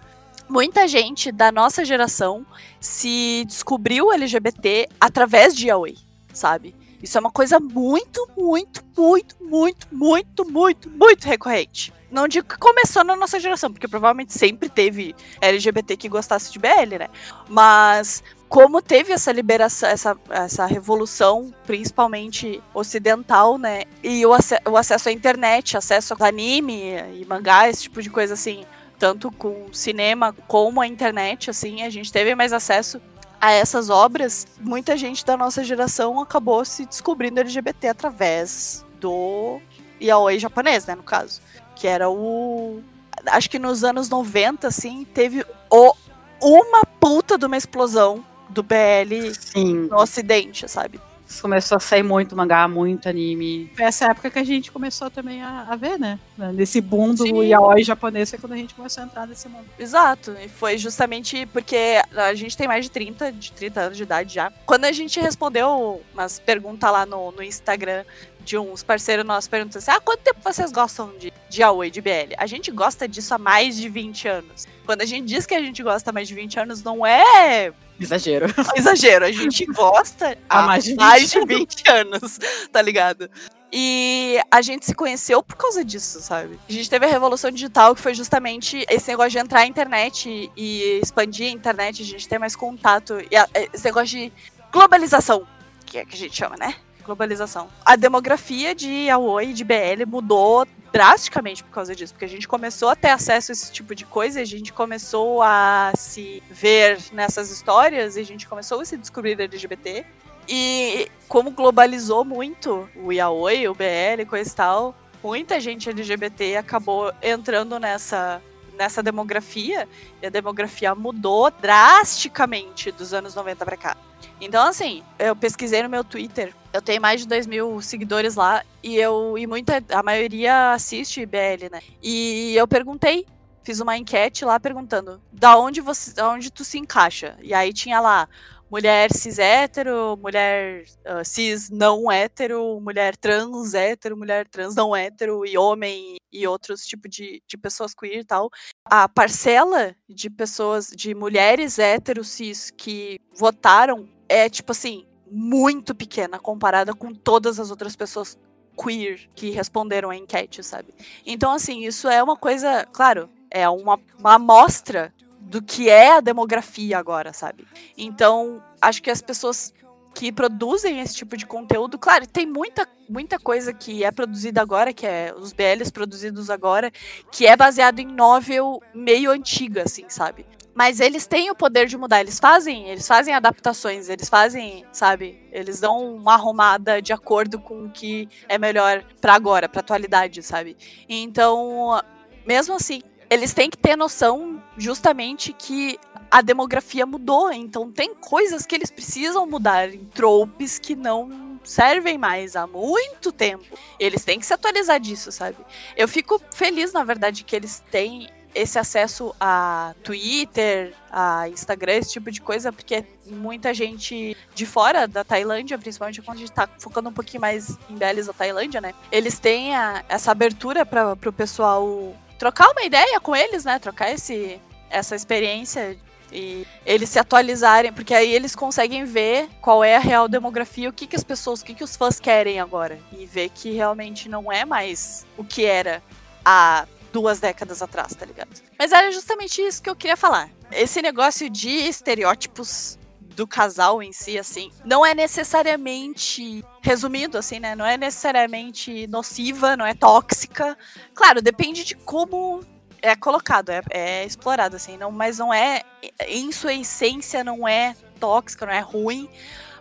Muita gente da nossa geração se descobriu LGBT através de yaoi, sabe? Isso é uma coisa muito, muito, muito, muito, muito, muito, muito recorrente. Não digo que começou na nossa geração, porque provavelmente sempre teve LGBT que gostasse de BL, né? Mas como teve essa liberação, essa, essa revolução, principalmente ocidental, né? E o, ace- o acesso à internet, acesso a anime e mangá, esse tipo de coisa assim, tanto com cinema como a internet, assim, a gente teve mais acesso a essas obras. Muita gente da nossa geração acabou se descobrindo LGBT através do yaoi japonês, né, no caso, que era o acho que nos anos 90 assim, teve o uma puta de uma explosão do BL Sim. no ocidente, sabe? Começou a sair muito mangá, muito anime. Foi essa época que a gente começou também a, a ver, né? Nesse boom do Sim. yaoi japonês foi quando a gente começou a entrar nesse mundo. Exato, e foi justamente porque a gente tem mais de 30, de 30 anos de idade já. Quando a gente respondeu umas perguntas lá no, no Instagram de uns parceiros nossos perguntando assim: ah, quanto tempo vocês gostam de, de Aoi, de BL? A gente gosta disso há mais de 20 anos. Quando a gente diz que a gente gosta há mais de 20 anos, não é Exagero. exagero, a gente gosta Há há mais de 20 mais de 20 anos, tá ligado? E a gente se conheceu por causa disso, sabe? A gente teve a revolução digital, que foi justamente esse negócio de entrar na internet e expandir a internet, a gente ter mais contato. E a- esse negócio de globalização, que é que a gente chama, né? Globalização. A demografia de Aoi e de BL mudou drasticamente por causa disso, porque a gente começou a ter acesso a esse tipo de coisa, a gente começou a se ver nessas histórias, a gente começou a se descobrir LGBT. E como globalizou muito o yaoi, o BL, coisa e tal, muita gente LGBT acabou entrando nessa nessa demografia, e a demografia mudou drasticamente dos anos 90 pra cá. Então, assim, eu pesquisei no meu Twitter, eu tenho mais de 2 mil seguidores lá, e eu e muita, a maioria assiste BL, né? E eu perguntei, fiz uma enquete lá perguntando, da onde você, da onde tu se encaixa? E aí tinha lá mulher cis hétero, mulher ah, cis não hétero, mulher trans hétero, mulher trans não hétero e homem e outros tipos de, de pessoas queer e tal. A parcela de pessoas, de mulheres hétero cis que votaram é tipo assim, muito pequena comparada com todas as outras pessoas queer que responderam a enquete, sabe? Então, assim, isso é uma coisa, claro, é uma, uma amostra do que é a demografia agora, sabe? Então, acho que as pessoas que produzem esse tipo de conteúdo, claro, tem muita, muita coisa que é produzida agora, que é os BLs produzidos agora, que é baseado em novel meio antiga, assim, sabe? Mas eles têm o poder de mudar, eles fazem, eles fazem adaptações, eles fazem, sabe? Eles dão uma arrumada de acordo com o que é melhor pra agora, pra atualidade, sabe? Então, mesmo assim, eles têm que ter noção justamente que a demografia mudou, então tem coisas que eles precisam mudar tropes que não servem mais há muito tempo. Eles têm que se atualizar disso, sabe? Eu fico feliz, na verdade, que eles têm esse acesso a Twitter, a Instagram, esse tipo de coisa, porque muita gente de fora da Tailândia, principalmente quando a gente tá focando um pouquinho mais em Belis da Tailândia, né? Eles têm a, essa abertura para o pessoal trocar uma ideia com eles, né? Trocar esse, essa experiência e eles se atualizarem, porque aí eles conseguem ver qual é a real demografia, o que, que as pessoas, o que, que os fãs querem agora. E ver que realmente não é mais o que era há duas décadas atrás, tá ligado? Mas era justamente isso que eu queria falar. Esse negócio de estereótipos do casal em si, assim, não é necessariamente resumido, assim, né? Não é necessariamente nociva, não é tóxica. Claro, depende de como é colocado, é, é explorado, assim, não, mas não é, em sua essência, não é tóxica, não é ruim,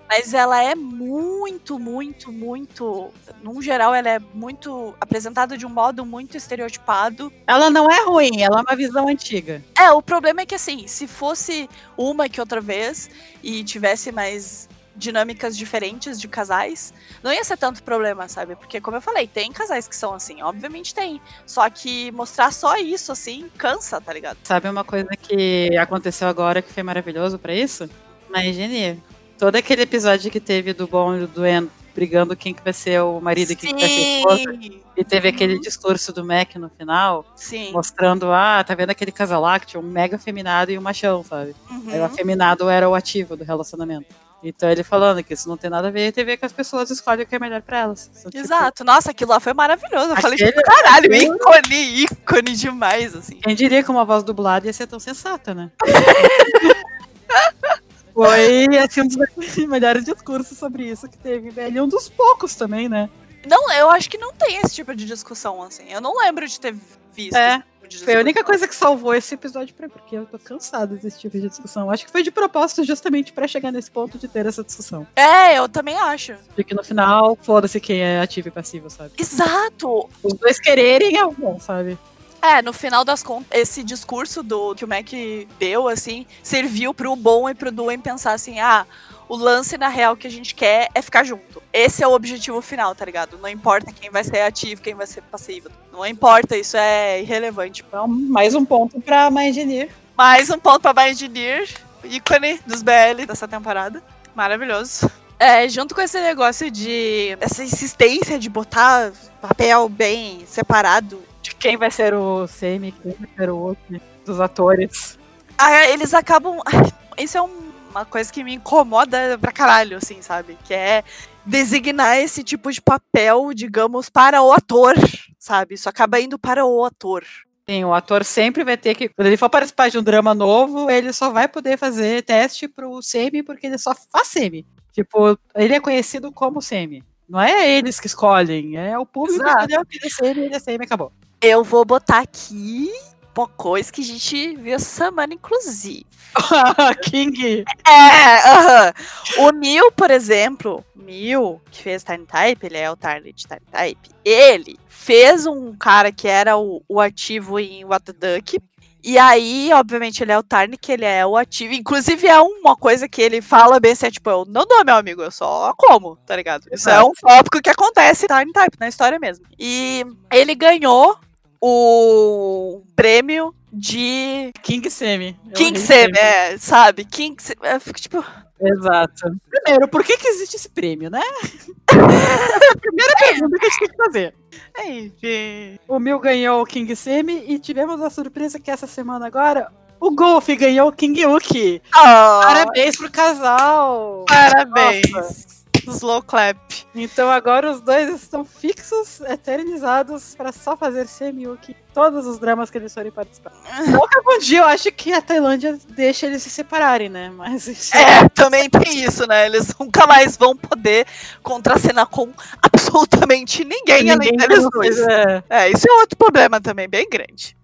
mas ela é muito, muito, muito. Num geral, ela é muito apresentada de um modo muito estereotipado. Ela não é ruim, ela é uma visão antiga. É, o problema é que assim, se fosse uma que outra vez e tivesse mais dinâmicas diferentes de casais, não ia ser tanto problema, sabe? Porque, como eu falei, tem casais que são assim, obviamente tem. Só que mostrar só isso, assim, cansa, tá ligado? Sabe uma coisa que aconteceu agora que foi maravilhoso para isso? Na engenharia. Todo aquele episódio que teve do bom e do doendo brigando quem que vai ser o marido e quem que vai ser a esposa. E teve aquele Uhum. discurso do Mac no final, Sim. mostrando, ah, tá vendo aquele casal lá que tinha um mega afeminado e um machão, sabe? Aí o Uhum. afeminado era o ativo do relacionamento. Então ele falando que isso não tem nada a ver, tem a ver que as pessoas escolhem o que é melhor pra elas. Tipo, Exato. Nossa, aquilo lá foi maravilhoso. Eu falei, Aquele- tipo, caralho, aquele- ícone, ícone demais, assim. Quem diria que uma voz dublada ia ser tão sensata, né? Foi assim, um dos melhores discursos sobre isso que teve, velho. E um dos poucos também, né? Não, eu acho que não tem esse tipo de discussão, assim. Eu não lembro de ter visto. É, tipo Foi a única coisa que salvou esse episódio pra mim, porque eu tô cansada desse tipo de discussão. Acho que foi de propósito justamente pra chegar nesse ponto de ter essa discussão. É, eu também acho. De que no final, foda-se quem é ativo e passivo, sabe? Exato. Os dois quererem é bom, sabe? É, no final das contas, esse discurso do que o Mac deu, assim, serviu pro bom e pro Duen pensar assim, ah, o lance na real que a gente quer é ficar junto. Esse é o objetivo final, tá ligado? Não importa quem vai ser ativo, quem vai ser passivo. Não importa, isso é irrelevante. Então, mais um ponto pra My Engineer. Mais um ponto pra My Engineer, ícone dos BL dessa temporada. Maravilhoso. É, junto com esse negócio de. essa insistência de botar papel bem separado. De quem vai ser o semi, quem vai ser o outro dos atores. Ah, eles acabam. Isso é um- uma coisa que me incomoda pra caralho, assim, sabe? Que é designar esse tipo de papel, digamos, para o ator, sabe? Isso acaba indo para o ator. Sim, o ator sempre vai ter que. Quando ele for participar de um drama novo, ele só vai poder fazer teste pro semi, porque ele só faz semi. Tipo, ele é conhecido como semi. Não é eles que escolhem, é o público que Exato. escolheu que ele é semi, ele é semi, acabou. Eu vou botar aqui uma coisa que a gente viu essa semana, inclusive. King. É, aham. O Neil, por exemplo, Neil, que fez Time Type, ele é o Target de Time Type, ele fez um cara que era o, o ativo em What the Duck. E aí, obviamente, ele é o Tarn, que ele é o ativo. Inclusive, é uma coisa que ele fala bem assim, é tipo, eu não dou, meu amigo, eu só como, tá ligado? Isso é um tópico que acontece em Tarn Type, na história mesmo. E ele ganhou o prêmio de King Semi. É King Semi, é, sabe? King Semi. Eu fico tipo, Exato. Primeiro, por que, que existe esse prêmio, né? Essa é a primeira pergunta que a gente tem que fazer. enfim. O Mil ganhou o King Semi e tivemos a surpresa que essa semana agora o Golf ganhou o King Yuki. Oh, Parabéns pro casal! parabéns. Nossa. Slow clap. Então agora os dois estão fixos, eternizados, pra só fazer Semi-Yuki em todos os dramas que eles forem participar. Não que algum dia eu acho que a Tailândia deixa eles se separarem, né? Mas isso É, também tem isso, né? Eles nunca mais vão poder contracenar com absolutamente ninguém, além ninguém deles não dois. é. É, isso é outro problema também, bem grande.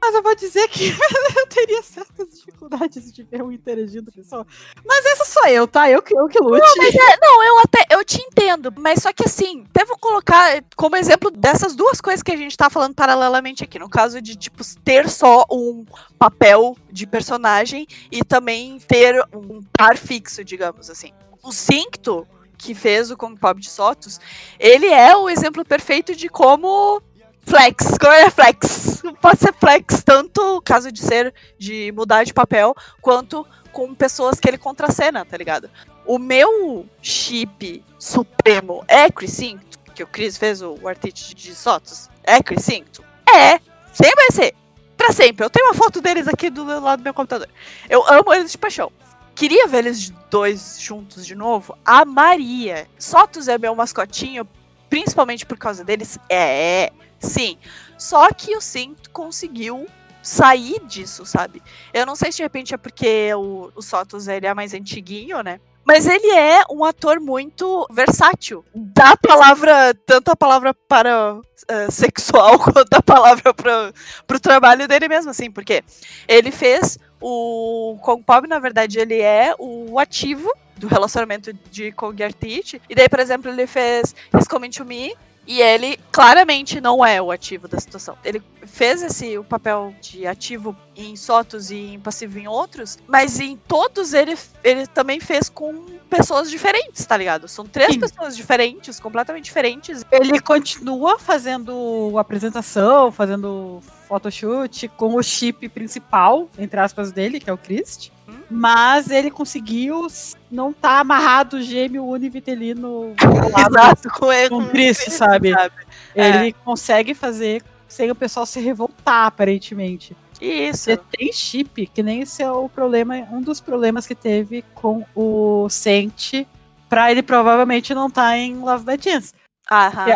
Mas eu vou dizer que eu teria certas dificuldades de ver um interagindo pessoal. Mas essa sou eu, tá? Eu que, eu que lute. Mas é, não, eu até eu te entendo, mas só que assim, até vou colocar como exemplo dessas duas coisas que a gente tá falando paralelamente aqui, no caso de tipo ter só um papel de personagem e também ter um par fixo, digamos assim. O Cincto, que fez o Kong Pop de Sotos, ele é o exemplo perfeito de como flex, é flex. Pode ser flex tanto caso de ser de mudar de papel, quanto com pessoas que ele contracena, tá ligado? O meu chip supremo é Crisinto, que o Chris fez o Artite de Sotos. É Crisinto? É, sempre vai ser. Pra sempre. Eu tenho uma foto deles aqui do lado do meu computador. Eu amo eles de paixão. Queria ver eles dois juntos de novo. A Maria. Sotos é meu mascotinho, principalmente por causa deles. É, é, sim. Só que o Cinto conseguiu sair disso, sabe? Eu não sei se de repente é porque o, o Sotos ele é mais antiguinho, né? Mas ele é um ator muito versátil. Dá a palavra, tanto a palavra para uh, sexual quanto a palavra para o trabalho dele mesmo, assim, porque ele fez o Kong Pop, na verdade, ele é o ativo do relacionamento de Kong e Artite. E daí, por exemplo, ele fez His Coming to Me, e ele claramente não é o ativo da situação. Ele fez esse o papel de ativo em Sotos e em passivo em outros, mas em todos ele, ele também fez com pessoas diferentes, tá ligado? São três Sim. pessoas diferentes, completamente diferentes. Ele continua fazendo apresentação, fazendo photoshoot com o chip principal, entre aspas, dele, que é o Christ. Mas ele conseguiu não estar tá amarrado gêmeo univitelino Exato, com, ele, com Cristo, sabe? sabe? Ele é. consegue fazer sem o pessoal se revoltar, aparentemente. Isso. Você tem chip, que nem esse é o problema, um dos problemas que teve com o Sente, pra ele provavelmente não estar tá em Love by Chance.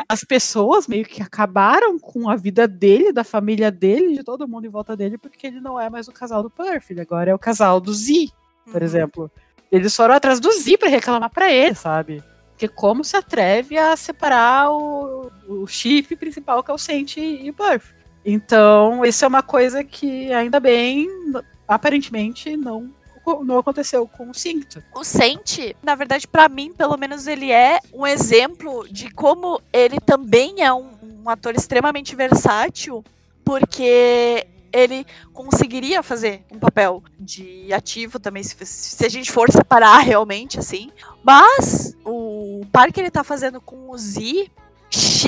As pessoas meio que acabaram com a vida dele, da família dele, de todo mundo em volta dele, porque ele não é mais o casal do Perf, ele agora é o casal do Z, por uhum. exemplo. Eles foram atrás do Z pra reclamar pra ele, sabe? Porque como se atreve a separar o, o chip principal que é o Sente e o Perf? Então, isso é uma coisa que ainda bem, aparentemente, não não aconteceu com o Cinto. O Sente, na verdade, para mim, pelo menos, ele é um exemplo de como ele também é um, um ator extremamente versátil, porque ele conseguiria fazer um papel de ativo também, se, se, a gente for separar realmente, assim. Mas o par que ele tá fazendo com o Z,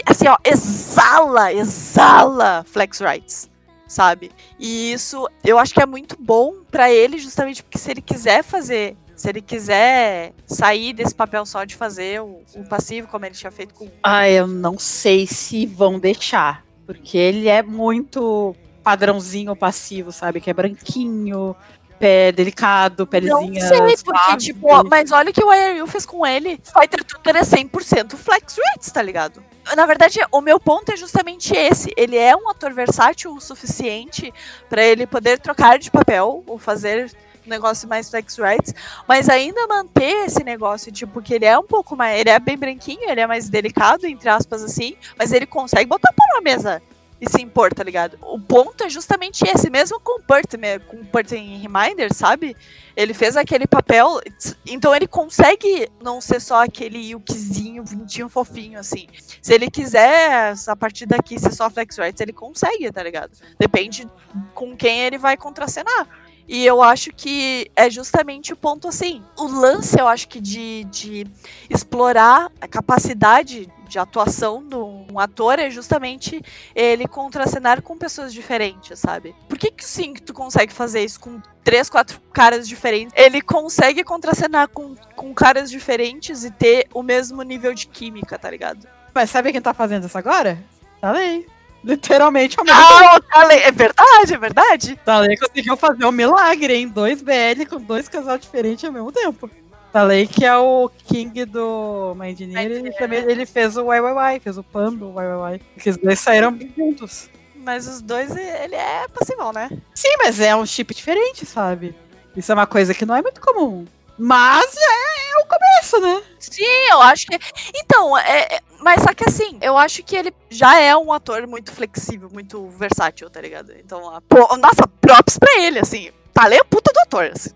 assim, ó, exala, exala flex rights sabe? E isso eu acho que é muito bom para ele, justamente porque se ele quiser fazer se ele quiser sair desse papel só de fazer o, o, passivo, como ele tinha feito com. Ah, eu não sei se vão deixar. Porque ele é muito padrãozinho passivo, sabe? Que é branquinho, pé delicado, pelezinha. Não sei, porque, tipo, mas olha o que o IRU fez com ele. Fighter Tutor é 100% flex rates, tá ligado? Na verdade, o meu ponto é justamente esse. Ele é um ator versátil o suficiente para ele poder trocar de papel ou fazer um negócio mais flex rights, mas ainda manter esse negócio, tipo, que ele é um pouco mais. Ele é bem branquinho, ele é mais delicado, entre aspas, assim, mas ele consegue botar pão na mesa e se impor, tá ligado? O ponto é justamente esse, mesmo com o Pertin, com o Pertin Reminder, sabe? Ele fez aquele papel, então ele consegue não ser só aquele yukizinho, bonitinho, fofinho, assim. Se ele quiser, a partir daqui, ser só flex rights, ele consegue, tá ligado? Depende com quem ele vai contracenar. E eu acho que é justamente o ponto assim. O lance, eu acho que de, de explorar a capacidade de atuação de um ator é justamente ele contracenar com pessoas diferentes, sabe? Por que que sim que tu consegue fazer isso com três, quatro caras diferentes? Ele consegue contracenar com, com caras diferentes e ter o mesmo nível de química, tá ligado? Mas sabe quem tá fazendo isso agora? Tá aí. Literalmente ao mesmo ah, tempo. É verdade, é verdade. Talei conseguiu fazer um milagre em dois BL com dois casal diferentes ao mesmo tempo. Talei que é o King do Engineer, ele também ele fez o YYY, fez o Pan do YYY. Porque os dois saíram juntos. Mas os dois, ele é possível, né? Sim, mas é um chip diferente, sabe? Isso é uma coisa que não é muito comum. Mas é, é o começo, né? Sim, eu acho que. Então, é, é, mas só que assim, eu acho que ele já é um ator muito flexível, muito versátil, tá ligado? Então, a, nossa, props pra ele, assim. Talê é um puta doutor. Assim,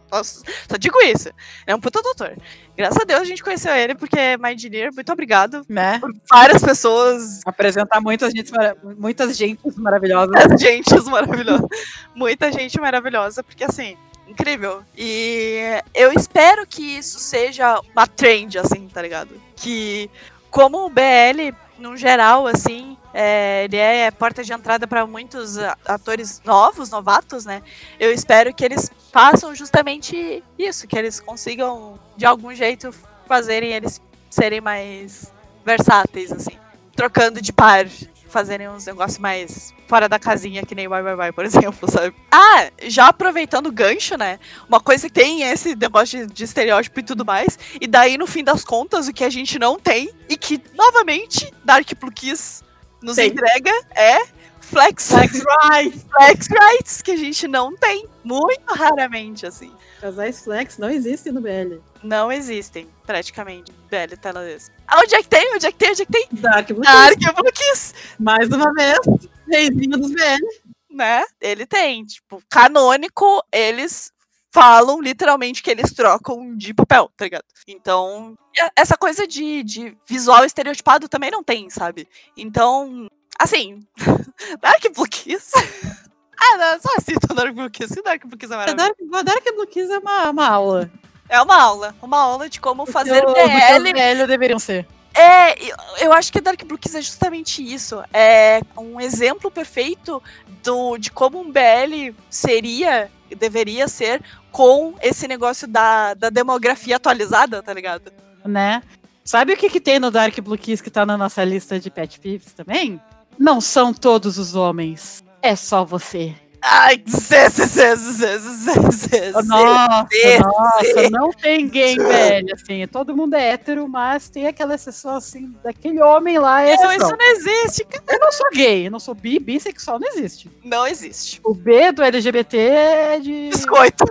só digo isso. É um puta doutor. Graças a Deus a gente conheceu ele, porque My Engineer, muito obrigado. Né? Por várias pessoas. Apresentar muitas gente, muitas gentes maravilhosas. Muitas gentes maravilhosas. Muita gente maravilhosa, porque assim, incrível. E eu espero que isso seja uma trend, assim, tá ligado? Que, como o BL, no geral, assim, é, ele é porta de entrada para muitos atores novos, novatos, né? Eu espero que eles façam justamente isso, que eles consigam, de algum jeito, fazerem eles serem mais versáteis, assim. Trocando de par, fazerem uns negócios mais fora da casinha, que nem Bye Bye Bye, por exemplo, sabe? Ah, já aproveitando o gancho, né? Uma coisa que tem esse negócio de, de, estereótipo e tudo mais, e daí, no fim das contas, o que a gente não tem, e que, novamente, Dark Blue nos tem. entrega é flex, flex rights. flex rights, que a gente não tem. Muito raramente, assim. Casais flex não existem no BL. Não existem, praticamente. BL tailandês. Onde é que tem? Onde é que tem? Onde é que tem? Dark Kiss. Mais uma vez, reizinho dos BL. Né? Ele tem, tipo, canônico, eles falam literalmente que eles trocam de papel, tá ligado? Então, essa coisa de, de visual estereotipado também não tem, sabe? Então, assim, Dark Blue Kiss. ah, não, só assista Dark Blue Kiss, Dark Blue Kiss é maravilhoso. Dark, Dark Blue Kiss é uma, uma aula. É uma aula, uma aula de como fazer o BL. BL deveriam ser. É, eu acho que Dark Blue Kiss é justamente isso. É um exemplo perfeito do, de como um BL seria deveria ser com esse negócio da, da demografia atualizada, tá ligado? Né? Sabe o que, que tem no Dark Blue Kiss que tá na nossa lista de pet peeves também? Não são todos os homens. É só você. Ai, zê, zê, zê, zê, zê, zê, nossa, nossa, não tem gay velho, assim, todo mundo é hétero, mas tem aquela exceção, assim, daquele homem lá, é Não, isso não existe, cara. Eu não sou gay, eu não sou bi, bissexual, não existe. Não existe. O B do LGBT é de... Biscoito.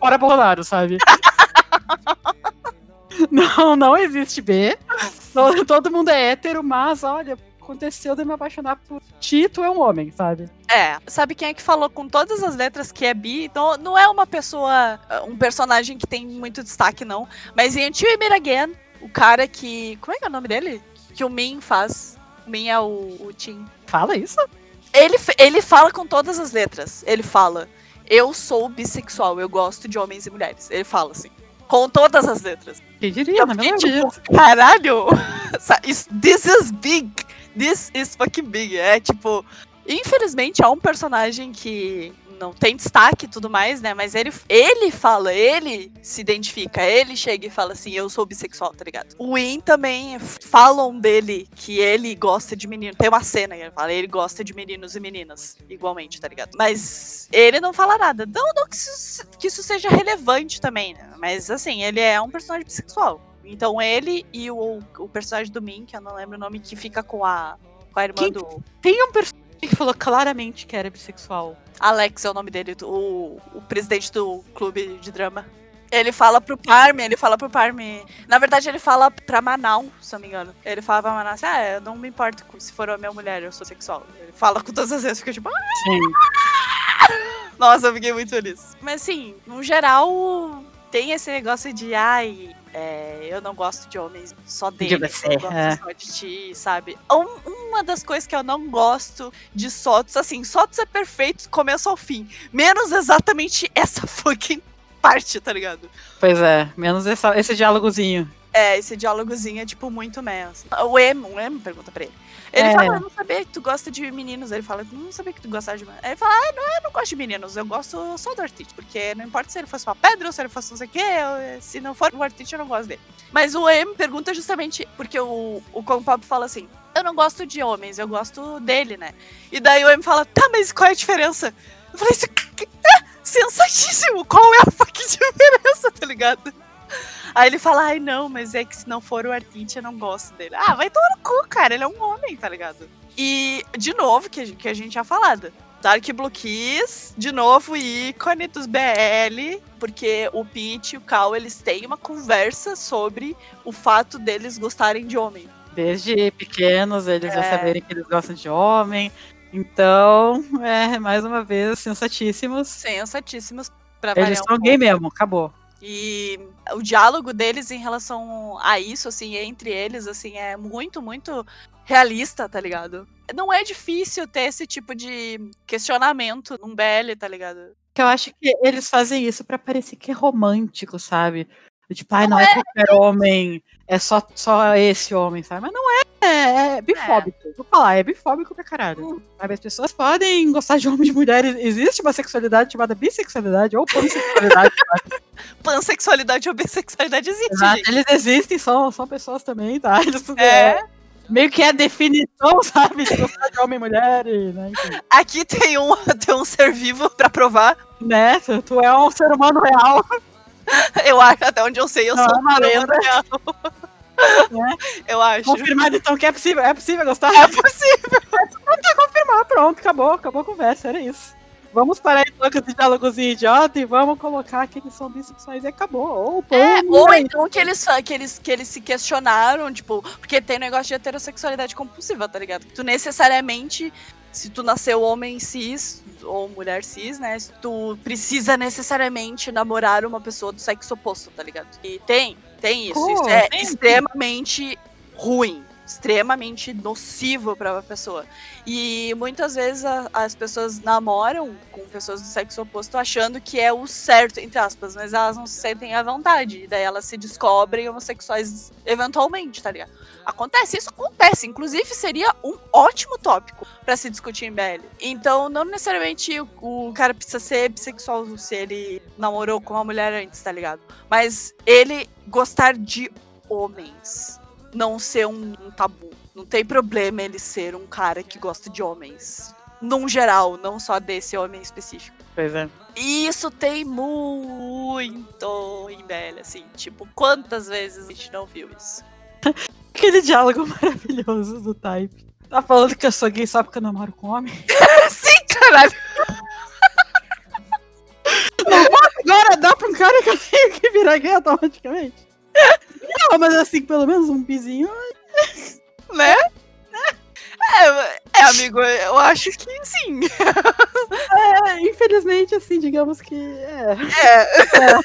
Fora Bolsonaro, sabe? não, não existe B. Todo mundo é hétero, mas, olha, aconteceu de me apaixonar por Tito é um homem, sabe? É. Sabe quem é que falou com todas as letras que é bi? Então, não é uma pessoa, um personagem que tem muito destaque, não. Mas em Until You Again, o cara que. Como é que é o nome dele? Que o Min faz. O Min é o, o Tim. Fala isso? Ele, ele fala com todas as letras. Ele fala. Eu sou bissexual, eu gosto de homens e mulheres. Ele fala assim. Com todas as letras. Quem diria, eu fiquei, tipo, caralho! This is big! This is fucking big. É tipo. Infelizmente, há um personagem que não tem destaque e tudo mais, né? Mas ele, ele fala, ele se identifica, ele chega e fala assim: eu sou bissexual, tá ligado? O Win também falam dele que ele gosta de menino. Tem uma cena que ele fala, ele gosta de meninos e meninas, igualmente, tá ligado? Mas ele não fala nada. Não, não que isso, que isso seja relevante também, né? Mas assim, ele é um personagem bissexual. Então ele e o, o personagem do Min, que eu não lembro o nome, que fica com a, com a irmã Quem, do. Tem um personagem que falou claramente que era bissexual. Alex é o nome dele, o, o presidente do clube de drama. Ele fala pro Parme, ele fala pro Parme. Na verdade, ele fala pra Manaus, se eu não me engano. Ele fala pra Manaus assim: ah, eu não me importo se for a minha mulher, eu sou sexual. Ele fala com todas as vezes, fica tipo. Sim. Nossa, eu fiquei muito feliz. Mas assim, no geral, tem esse negócio de, ai, é, eu não gosto de homens só dele. De você, eu gosto é. só de ti, sabe? Um, uma das coisas que eu não gosto de Sotos, assim, Sotos é perfeito começo ao fim. Menos exatamente essa fucking parte, tá ligado? Pois é, menos essa, esse diálogozinho. É, esse diálogozinho é, tipo, muito menos. O Emo, o Emo pergunta pra ele. Ele é. fala, eu não sabia que tu gosta de meninos. Ele fala, não sabia que tu gostava de meninos. Ele fala, ah, não, eu não gosto de meninos, eu gosto só do Artite. Porque não importa se ele fosse uma pedra ou se ele fosse não sei o quê, eu, se não for o Artite, eu não gosto dele. Mas o M pergunta justamente porque o, o Kong Pop fala assim, eu não gosto de homens, eu gosto dele, né? E daí o M fala, tá, mas qual é a diferença? Eu falei, isso é sensatíssimo, qual é a fucking diferença, tá ligado? Aí ele fala, ai não, mas é que se não for o Artite, eu não gosto dele. Ah, vai tomar no cu, cara, ele é um homem, tá ligado? E, de novo, que, que a gente tinha falado, Dark Blue Kiss, de novo, ícone dos BL, porque o Pete e o Cal, eles têm uma conversa sobre o fato deles gostarem de homem. Desde pequenos, eles é. já saberem que eles gostam de homem. Então, é, mais uma vez, sensatíssimos. Sensatíssimos. Pra eles são um gay mesmo, acabou. E o diálogo deles em relação a isso, assim, entre eles, assim, é muito, muito realista, tá ligado? Não é difícil ter esse tipo de questionamento num BL, tá ligado? Que eu acho que eles fazem isso pra parecer que é romântico, sabe? Tipo, ai, não, é qualquer homem, é só, só esse homem, sabe? Mas não é, é, é bifóbico. Vou falar, é bifóbico pra caralho. Sabe? As pessoas podem gostar de homens e mulheres. Existe uma sexualidade chamada bissexualidade ou pansexualidade. Pansexualidade ou bissexualidade existe, Exato, eles existem, são, são pessoas também, tá? Eles, É. meio que é a definição, sabe? De gostar de homem e mulher, e, né? Aqui tem um, tem um ser vivo pra provar. né? Tu- é um ser humano real. Eu acho, até onde eu sei, eu Não, sou é uma um ser humano real. Eu acho. Confirmado então que é possível, é possível gostar? É possível. confirmar, pronto, acabou, acabou a conversa, era isso. Vamos parar então com esse diálogo idiota e vamos colocar que eles são bissexuais e acabou. Ou, pô, É, não ou é então que eles, que, eles, que eles se questionaram, tipo, porque tem negócio de heterossexualidade compulsiva, tá ligado? Tu necessariamente, se tu nasceu homem cis ou mulher cis, né? se Tu precisa necessariamente namorar uma pessoa do sexo oposto, tá ligado? E tem, tem isso. Pô, isso é extremamente ruim. Extremamente nocivo pra uma pessoa. E muitas vezes a- as pessoas namoram com pessoas do sexo oposto achando que é o certo, entre aspas, mas elas não se sentem à vontade. E daí elas se descobrem homossexuais eventualmente, tá ligado? Acontece, isso acontece. Inclusive, seria um ótimo tópico pra se discutir em BL. Então, não necessariamente o, o cara precisa ser bissexual se ele namorou com uma mulher antes, tá ligado? Mas ele gostar de homens não ser um, um tabu. Não tem problema ele ser um cara que gosta de homens. Num geral, não só desse homem específico. Pois é. E isso tem muito em BL, assim. Tipo, quantas vezes a gente não viu isso? Aquele diálogo maravilhoso do Type. Tá falando que eu sou gay só porque eu namoro com homem? Sim, caralho! Agora dá pra um cara que eu tenho que virar gay automaticamente? Não, mas assim, pelo menos um bizinho. Né? É, é, amigo, eu acho que sim. É, infelizmente, assim, digamos que. É. É.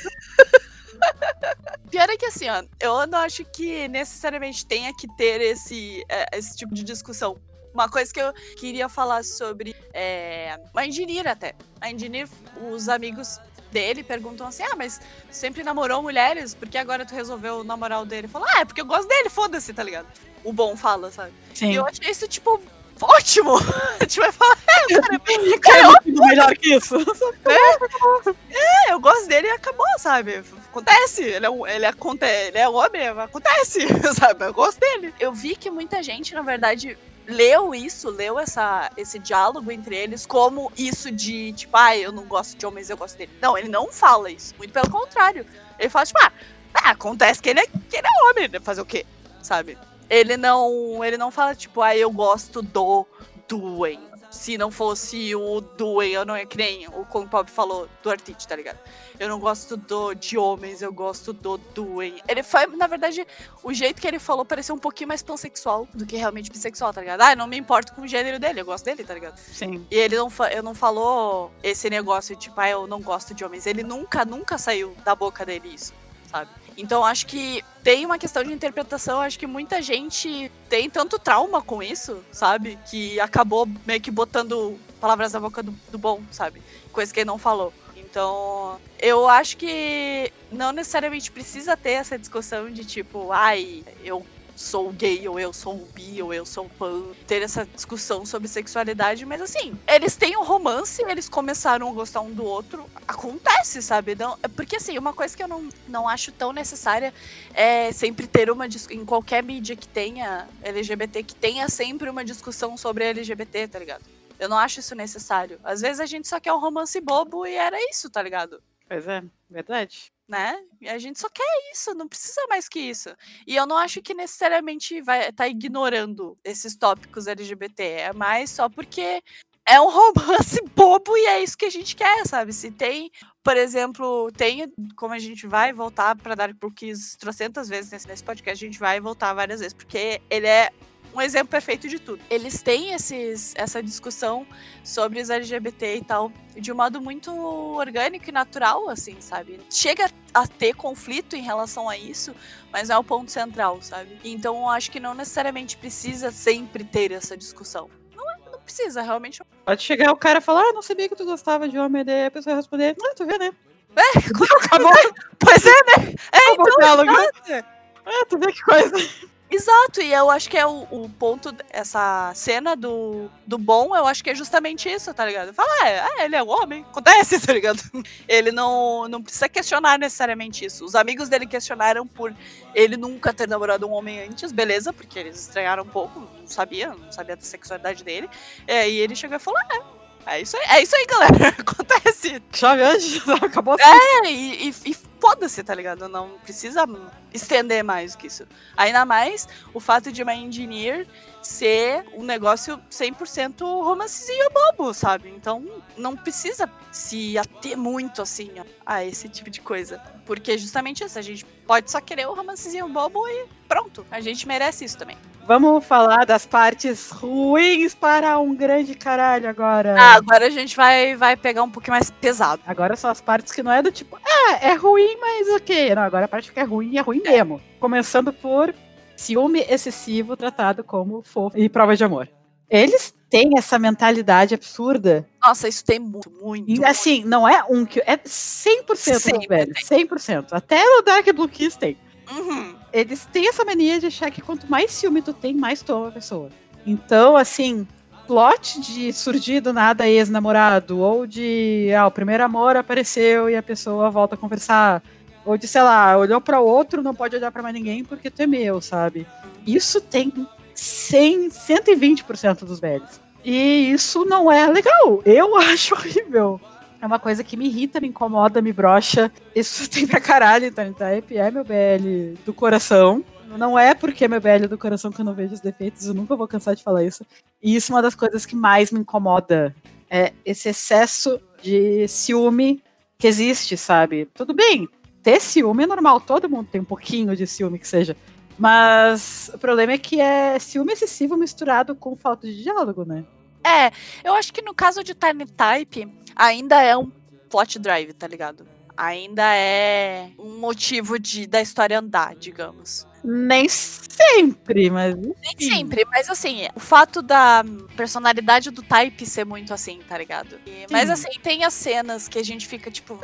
Pior é que assim, ó, eu não acho que necessariamente tenha que ter esse, é, esse tipo de discussão. Uma coisa que eu queria falar sobre é, a Engineer até. A Engineer, os amigos dele perguntam assim: ah, mas tu sempre namorou mulheres, por que agora tu resolveu namorar o dele? Fala, ah, é porque eu gosto dele, foda-se, tá ligado? O bom fala, sabe? Sim. E eu achei isso, tipo, ótimo! A gente vai falar, Cara, é muito melhor que isso. é, eu gosto dele e acabou, sabe? Acontece, ele é, um, ele, aconte, ele é homem, acontece, sabe? Eu gosto dele. Eu vi que muita gente, na verdade, leu isso, leu essa, esse diálogo entre eles como isso de, tipo, ah, eu não gosto de homens, eu gosto dele. Não, ele não fala isso. Muito pelo contrário. Ele fala, tipo, ah, ah, acontece que ele, é, que ele é homem, né? fazer o quê? Sabe? Ele não, ele não fala, tipo, ah, eu gosto do Duen. Se não fosse o Duen, eu não ia que nem o Kong Pop falou do Artite, tá ligado? Eu não gosto do, de homens, eu gosto do Duen. Ele foi, na verdade, o jeito que ele falou pareceu um pouquinho mais pansexual do que realmente bissexual, tá ligado? Ah, eu não me importo com o gênero dele, eu gosto dele, tá ligado? Sim. E ele não, eu não falou esse negócio de, tipo, ah, eu não gosto de homens. Ele nunca, nunca saiu da boca dele isso, sabe? Então acho que tem uma questão de interpretação, acho que muita gente tem tanto trauma com isso, sabe? Que acabou meio que botando palavras na boca do, do bom, sabe? Coisa que ele não falou. Então, eu acho que não necessariamente precisa ter essa discussão de tipo, ai, eu sou gay, ou eu sou bi, ou eu sou pan, ter essa discussão sobre sexualidade, mas assim, eles têm um romance, eles começaram a gostar um do outro, acontece, sabe? Não, é porque assim, uma coisa que eu não, não acho tão necessária é sempre ter uma em qualquer mídia que tenha LGBT, que tenha sempre uma discussão sobre LGBT, tá ligado? Eu não acho isso necessário. Às vezes a gente só quer um romance bobo e era isso, tá ligado? Pois é, verdade. Né? A gente só quer isso, não precisa mais que isso. E eu não acho que necessariamente vai estar ignorando esses tópicos LGBT, é mais só porque é um romance bobo e é isso que a gente quer, sabe? Se tem, por exemplo, tem, como a gente vai voltar para dar Cookies trocentas vezes nesse podcast, a gente vai voltar várias vezes, porque ele é um exemplo perfeito de tudo. Eles têm esses, essa discussão sobre os LGBT e tal, de um modo muito orgânico e natural, assim, sabe? Chega a ter conflito em relação a isso, mas não é o ponto central, sabe? Então eu acho que não necessariamente precisa sempre ter essa discussão. Não, é- não precisa, realmente. Pode chegar o cara e falar, ah, não sabia que tu gostava de homem, daí a pessoa responder, ah, tu vê, né? É, Acabou, pois é, né? É, então. Ah, tu vê que coisa. Exato, e eu acho que é o, o ponto, essa cena do, do bom, eu acho que é justamente isso, tá ligado? Fala, ah, é, ele é um homem, acontece, tá ligado? Ele não, não precisa questionar necessariamente isso. Os amigos dele questionaram por ele nunca ter namorado um homem antes, beleza, porque eles estranharam um pouco, não sabia, não sabia da sexualidade dele. É, e ele chegou e falou, é. É isso aí, é isso aí, galera. Acontece. Chove antes, acabou assim. É, e, e, e foda-se, tá ligado? Não precisa estender mais que isso. Ainda mais o fato de uma engineer ser um negócio 100% romancezinho bobo, sabe? Então não precisa se ater muito assim ó, a esse tipo de coisa. Porque justamente isso, a gente pode só querer o romancezinho bobo e pronto. A gente merece isso também. Vamos falar das partes ruins para um grande caralho agora. Ah, agora a gente vai, vai pegar um pouquinho mais pesado. Agora são as partes que não é do tipo, ah, é ruim, mas ok. Não, agora a parte que é ruim é ruim mesmo. Começando por ciúme excessivo tratado como fofo e prova de amor. Eles têm essa mentalidade absurda. Nossa, isso tem muito, muito. E, assim, não é um que. É 100% dos Sempre velhos. 100%. Até no Dark Blue Kiss tem. Uhum. Eles têm essa mania de achar que quanto mais ciúme tu tem, mais tu ama a pessoa. Então, assim, plot de surgir do nada ex-namorado, ou de, ah, o primeiro amor apareceu e a pessoa volta a conversar, ou de, sei lá, olhou para outro, não pode olhar para mais ninguém porque tu é meu, sabe? Isso tem 100, 120% dos velhos. E isso não é legal. Eu acho horrível. É uma coisa que me irrita, me incomoda, me brocha. Isso tem pra caralho, então, Type é meu BL do coração. Não é porque é meu BL do coração que eu não vejo os defeitos, eu nunca vou cansar de falar isso. E isso é uma das coisas que mais me incomoda. É esse excesso de ciúme que existe, sabe? Tudo bem, ter ciúme é normal, todo mundo tem um pouquinho de ciúme que seja. Mas o problema é que é ciúme excessivo misturado com falta de diálogo, né? É, eu acho que no caso de Tiny Type, ainda é um plot drive, tá ligado? Ainda é um motivo de, da história andar, digamos. Nem sempre, mas. Nem sempre, mas assim, o fato da personalidade do Type ser muito assim, tá ligado? E- mas Sim. assim, tem as cenas que a gente fica tipo.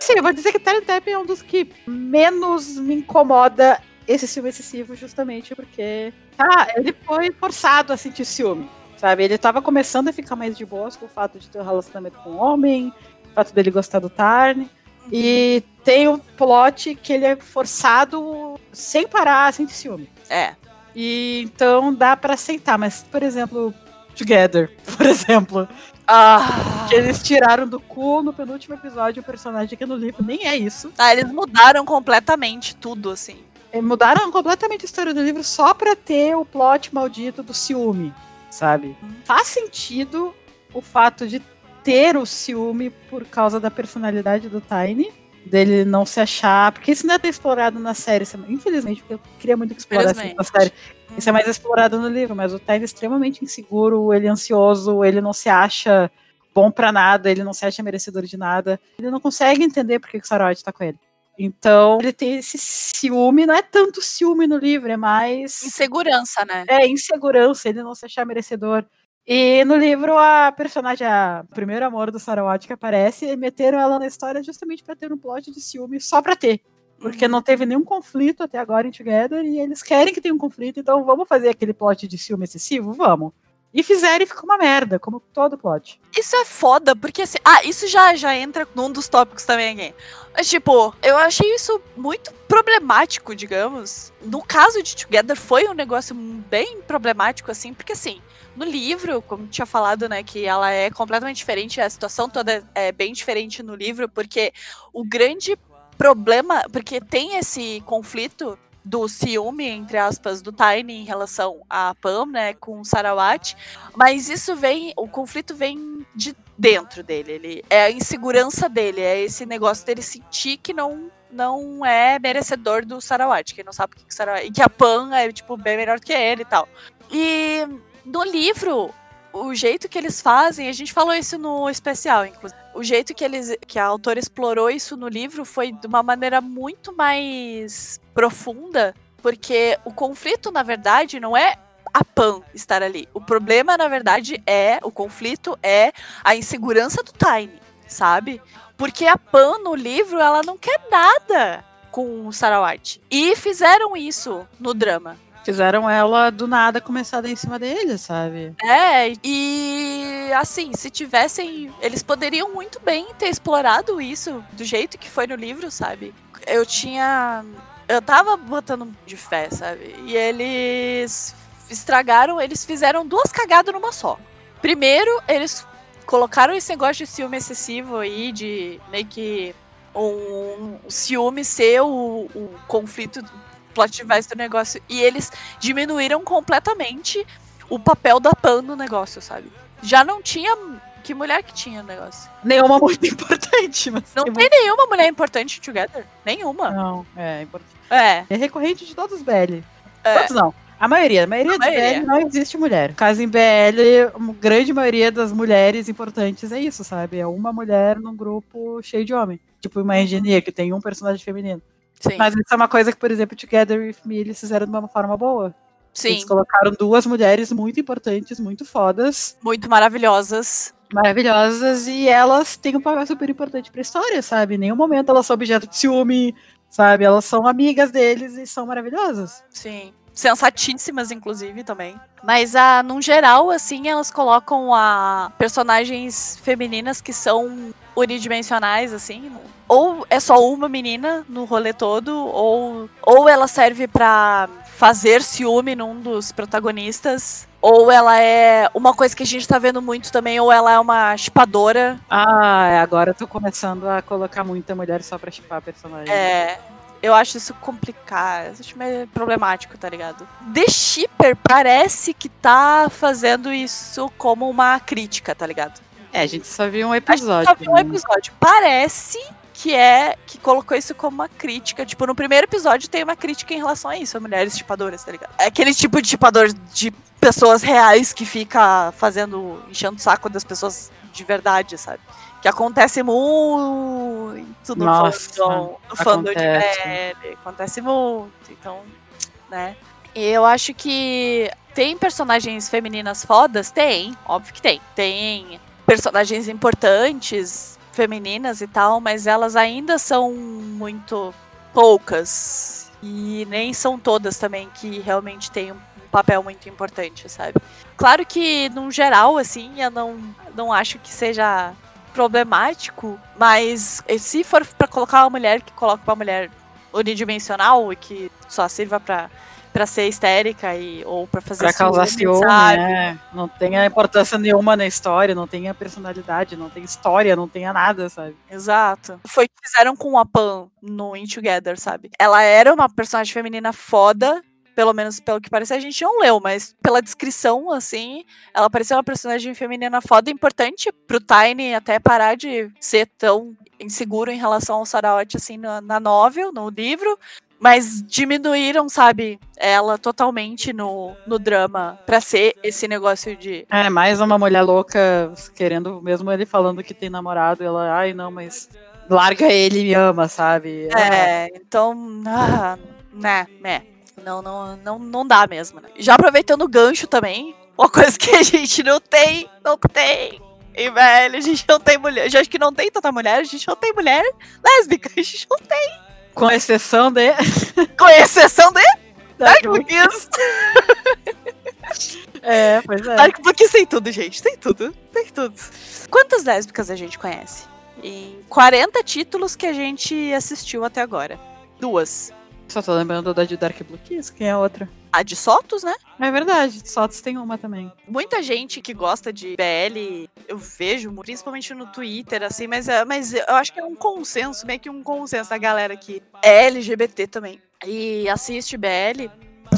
Sim, eu vou dizer que Tiny Tap é um dos que menos me incomoda esse ciúme excessivo, justamente porque. Ah, ele foi forçado a sentir ciúme. Sabe? Ele tava começando a ficar mais de boas com o fato de ter um relacionamento com um homem, o fato dele gostar do Tarn. E tem o plot que ele é forçado sem parar sentir ciúme. É. E então dá pra aceitar, mas, por exemplo, Together, por exemplo, Ah, que eles tiraram do cu no penúltimo episódio o personagem que no livro nem é isso. ah, eles mudaram completamente tudo, assim. É, mudaram completamente a história do livro só pra ter o plot maldito do ciúme, sabe? Faz sentido o fato de ter o ciúme por causa da personalidade do Tiny, dele não se achar, porque isso não é ter explorado na série, é- infelizmente, porque eu queria muito que explorasse isso na série. Isso é mais explorado no livro, mas o Tiny é extremamente inseguro, ele é ansioso, ele não se acha bom pra nada, ele não se acha merecedor de nada. Ele não consegue entender por que o Sarod tá com ele. Então, ele tem esse ciúme, não é tanto ciúme no livro, é mais Insegurança, né? é insegurança, ele não se achar merecedor. E no livro, a personagem, a primeiro amor do Sarawat que aparece, meteram ela na história justamente pra ter um plot de ciúme, só pra ter. Porque não teve nenhum conflito até agora em Together e eles querem que tenha um conflito, então vamos fazer aquele plot de ciúme excessivo? Vamos. E fizeram e ficou uma merda, como todo plot. Isso é foda, porque assim. Ah, isso já, já entra num dos tópicos também aqui. Mas, tipo, eu achei isso muito problemático, digamos. No caso de Together, foi um negócio bem problemático, assim, porque assim. No livro, como tinha falado, né, que ela é completamente diferente, a situação toda é bem diferente no livro, porque o grande problema, porque tem esse conflito do ciúme, entre aspas, do Tiny em relação a Pam, né, com Sarawat, mas isso vem, o conflito vem de dentro dele, ele é a insegurança dele, é esse negócio dele sentir que não não é merecedor do Sarawat, que não sabe o que que Sarawat, e que a Pam é tipo bem melhor que ele e tal. E no livro, o jeito que eles fazem, a gente falou isso no especial, inclusive. O jeito que eles que a autora explorou isso no livro foi de uma maneira muito mais profunda, porque o conflito, na verdade, não é a Pan estar ali. O problema, na verdade, é o conflito é a insegurança do Tiny, sabe? Porque a Pan no livro, ela não quer nada com o Sarawat. E fizeram isso no drama. Fizeram ela do nada começar a em cima dele, sabe? É, e assim, se tivessem. Eles poderiam muito bem ter explorado isso do jeito que foi no livro, sabe? Eu tinha. Eu tava botando de fé, sabe? E eles estragaram, eles fizeram duas cagadas numa só. Primeiro, eles colocaram esse negócio de ciúme excessivo aí, de meio que um ciúme ser o, o conflito plot device do negócio. E eles diminuíram completamente o papel da Pan no negócio, sabe? Já não tinha. Que mulher que tinha no negócio? Nenhuma muito importante, mas. Não tem nenhuma mulher importante em Together. Nenhuma. Não, é importante. É. É recorrente de todos os BL. É. Todos não. A maioria. A maioria A dos maioria. BL não existe mulher. Caso em BL, a grande maioria das mulheres importantes é isso, sabe? É uma mulher num grupo cheio de homem. Tipo uma engenharia que tem um personagem feminino. Sim. Mas isso é uma coisa que, por exemplo, Together With Me eles fizeram de uma forma boa. Sim. Eles colocaram duas mulheres muito importantes, muito fodas, Muito maravilhosas. maravilhosas, e elas têm um papel super importante pra história, sabe? Em nenhum momento elas são objeto de ciúme, sabe? Elas são amigas deles e são maravilhosas. Sim. Sensatíssimas, inclusive, também. Mas, ah, num geral, assim, elas colocam a personagens femininas que são unidimensionais, assim. Ou é só uma menina no rolê todo, ou, ou ela serve pra fazer ciúme num dos protagonistas, ou ela é uma coisa que a gente tá vendo muito também, ou ela é uma chipadora. Ah, agora eu tô começando a colocar muita mulher só pra chipar personagem. É. Eu acho isso complicado, acho meio problemático, tá ligado? The Shipper parece que tá fazendo isso como uma crítica, tá ligado? É, a gente só viu um A episódio. gente só viu um né? episódio. Parece que é que colocou isso como uma crítica. Tipo, no primeiro episódio tem uma crítica em relação a isso, a mulheres chipadoras, tá ligado? É aquele tipo de chipador de pessoas reais que fica fazendo, enchendo o saco das pessoas de verdade, sabe? Que acontece muito no Nossa, fandom, no fandom de acontece. BL. Acontece muito. Então, né? E eu acho que tem personagens femininas fodas? Tem, óbvio que tem. Tem personagens importantes, femininas e tal, mas elas ainda são muito poucas. E nem são todas também que realmente têm um papel muito importante, sabe? Claro que, num geral, assim, eu não, não acho que seja problemático, mas se for pra colocar uma mulher que coloca uma mulher unidimensional e que só sirva pra, pra ser histérica e, ou pra fazer Pra causar ciúme, né? Não tem a importância nenhuma na história, não tem a personalidade, não tem história, não tem a nada, sabe? Exato. Foi o que fizeram com a Pan no In Together, sabe? Ela era uma personagem feminina foda, pelo menos pelo que parece, a gente não leu, mas pela descrição, assim, ela parecia uma personagem feminina foda importante pro Tiny até parar de ser tão inseguro em relação ao Sarawat, assim, na, na novel, no livro. Mas diminuíram, sabe, ela totalmente no, no drama pra ser esse negócio de. É, mais uma mulher louca querendo, mesmo ele falando que tem namorado, ela, ai não, mas larga ele e me ama, sabe? É, então, ah, né, né. Não, não, não, não dá mesmo, né? Já aproveitando o gancho também, uma coisa que a gente não tem, não tem. E, velho, a gente não tem mulher. Já acho que não tem tanta mulher, a gente não tem mulher lésbica, a gente não tem. Com exceção de. Com exceção de Dark Bookies. É, pois é. Dark Bookies tem tudo, gente. Tem tudo. Tem tudo. Quantas lésbicas a gente conhece? Em 40 títulos que a gente assistiu até agora. Duas. Só tô lembrando da de Dark Blue Kiss, quem é a outra? A de Sotos, né? É verdade, Sotos tem uma também. Muita gente que gosta de BL, eu vejo, principalmente no Twitter, assim, mas, é- mas eu acho que é um consenso, meio que um consenso da galera que é LGBT também e assiste BL,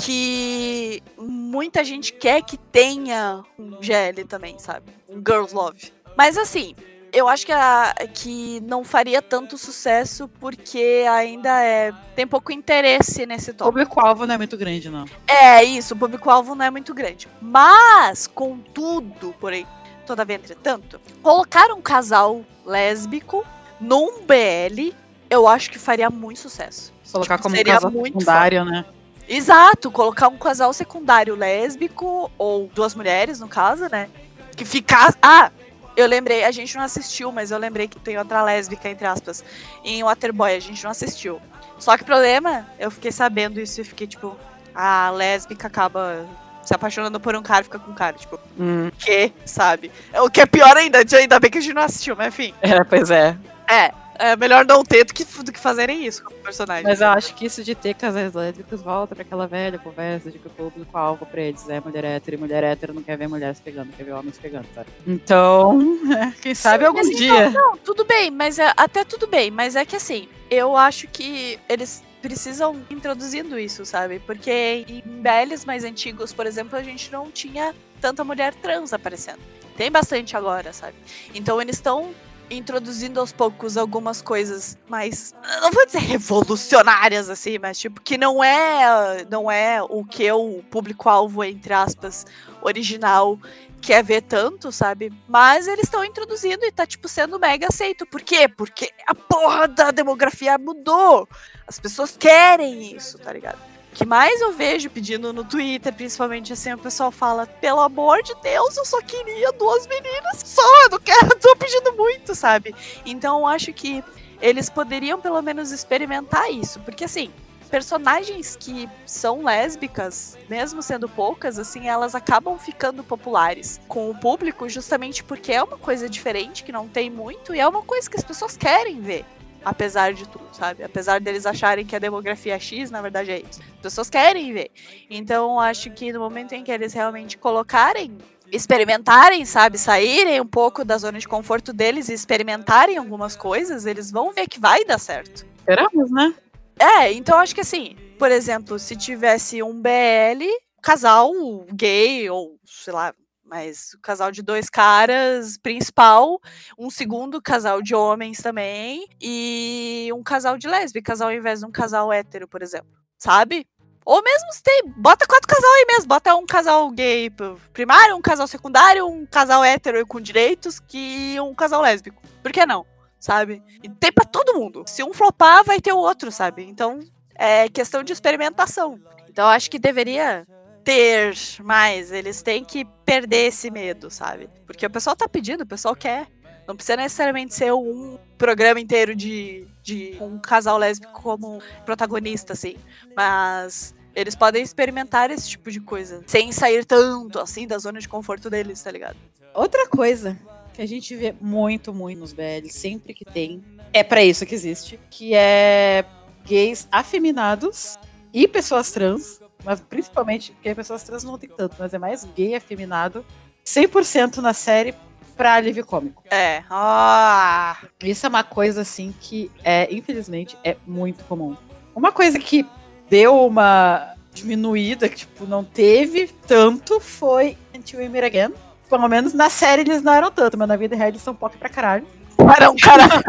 que muita gente quer que tenha um GL também, sabe? Um Girls Love. Mas assim, eu acho que, a- que não faria tanto sucesso porque ainda é, tem pouco interesse nesse O tópico. público-alvo não é muito grande, não. É isso, o público-alvo não é muito grande. Mas, contudo, porém, todavia, entretanto, colocar um casal lésbico num BL, eu acho que faria muito sucesso. Colocar Tipo, como seria casa muito secundária, né? Exato, colocar um casal secundário lésbico, ou duas mulheres, no caso, né? Que ficar. Ah! Eu lembrei, a gente não assistiu, mas eu lembrei que tem outra lésbica, entre aspas, em Waterboy, a gente não assistiu. Só que o problema, eu fiquei sabendo isso e fiquei tipo, a lésbica acaba se apaixonando por um cara e fica com um cara, tipo, Hum, que, sabe? O que é pior ainda, ainda bem que a gente não assistiu, mas enfim. é, pois é. É, é melhor não ter do que, do que fazerem isso com o personagem. Mas eu acho que isso de ter casais lésbicos volta pra aquela velha conversa de que o público-alvo pra eles é mulher hétero e mulher hétero não quer ver mulheres pegando, quer ver homens pegando, sabe? Então, quem sabe algum Mas, dia. Não, não, tudo bem, mas é, até tudo bem, mas é que assim, eu acho que eles precisam ir introduzindo isso, sabe? Porque em BLs mais antigos, por exemplo, a gente não tinha tanta mulher trans aparecendo. Tem bastante agora, sabe? Então eles estão introduzindo aos poucos algumas coisas mais, não vou dizer revolucionárias assim, mas tipo que não é, não é o que o público-alvo entre aspas original quer ver tanto, sabe? Mas eles estão introduzindo e tá, tipo, sendo mega aceito. Por quê? Porque a porra da demografia mudou. As pessoas querem isso, tá ligado? Que mais eu vejo pedindo no Twitter, principalmente assim, o pessoal fala: pelo amor de Deus, eu só queria duas meninas só, eu não quero, tô pedindo muito, sabe? Então eu acho que eles poderiam pelo menos experimentar isso, porque assim, personagens que são lésbicas, mesmo sendo poucas, assim, elas acabam ficando populares com o público justamente porque é uma coisa diferente, que não tem muito, e é uma coisa que as pessoas querem ver. Apesar de tudo, sabe? Apesar deles acharem que a demografia é X, na verdade é isso. As pessoas querem ver. Então, acho que no momento em que eles realmente colocarem, experimentarem, sabe? Saírem um pouco da zona de conforto deles e experimentarem algumas coisas, eles vão ver que vai dar certo. Esperamos, né? É, então acho que assim, por exemplo, se tivesse um BL, casal gay, ou sei lá, mas o casal de dois caras principal, um segundo casal de homens também, e um casal de lésbicas ao invés de um casal hétero, por exemplo. Sabe? Ou mesmo se tem, bota quatro casal aí mesmo, bota um casal gay primário, um casal secundário, um casal hétero com direitos que um casal lésbico. Por que não? Sabe? E tem pra todo mundo. Se um flopar, vai ter o outro, sabe? Então, é questão de experimentação. Então, eu acho que deveria ter mais. Eles têm que perder esse medo, sabe? Porque o pessoal tá pedindo, o pessoal quer. Não precisa necessariamente ser um programa inteiro de, de um casal lésbico como protagonista, assim. Mas eles podem experimentar esse tipo de coisa. Sem sair tanto, assim, da zona de conforto deles, tá ligado? Outra coisa que a gente vê muito, muito nos BL, sempre que tem, é pra isso que existe, que é gays afeminados e pessoas trans, mas principalmente porque pessoas trans não tem tanto, mas é mais gay afeminado, 100% na série pra alívio cômico. É. Ah! Isso é uma coisa assim que é, infelizmente, é muito comum. Uma coisa que deu uma diminuída, que tipo, não teve tanto, foi Until We Meet Again. Pelo menos na série eles não eram tanto, mas na vida real eles são pop pra caralho. Para um caralho.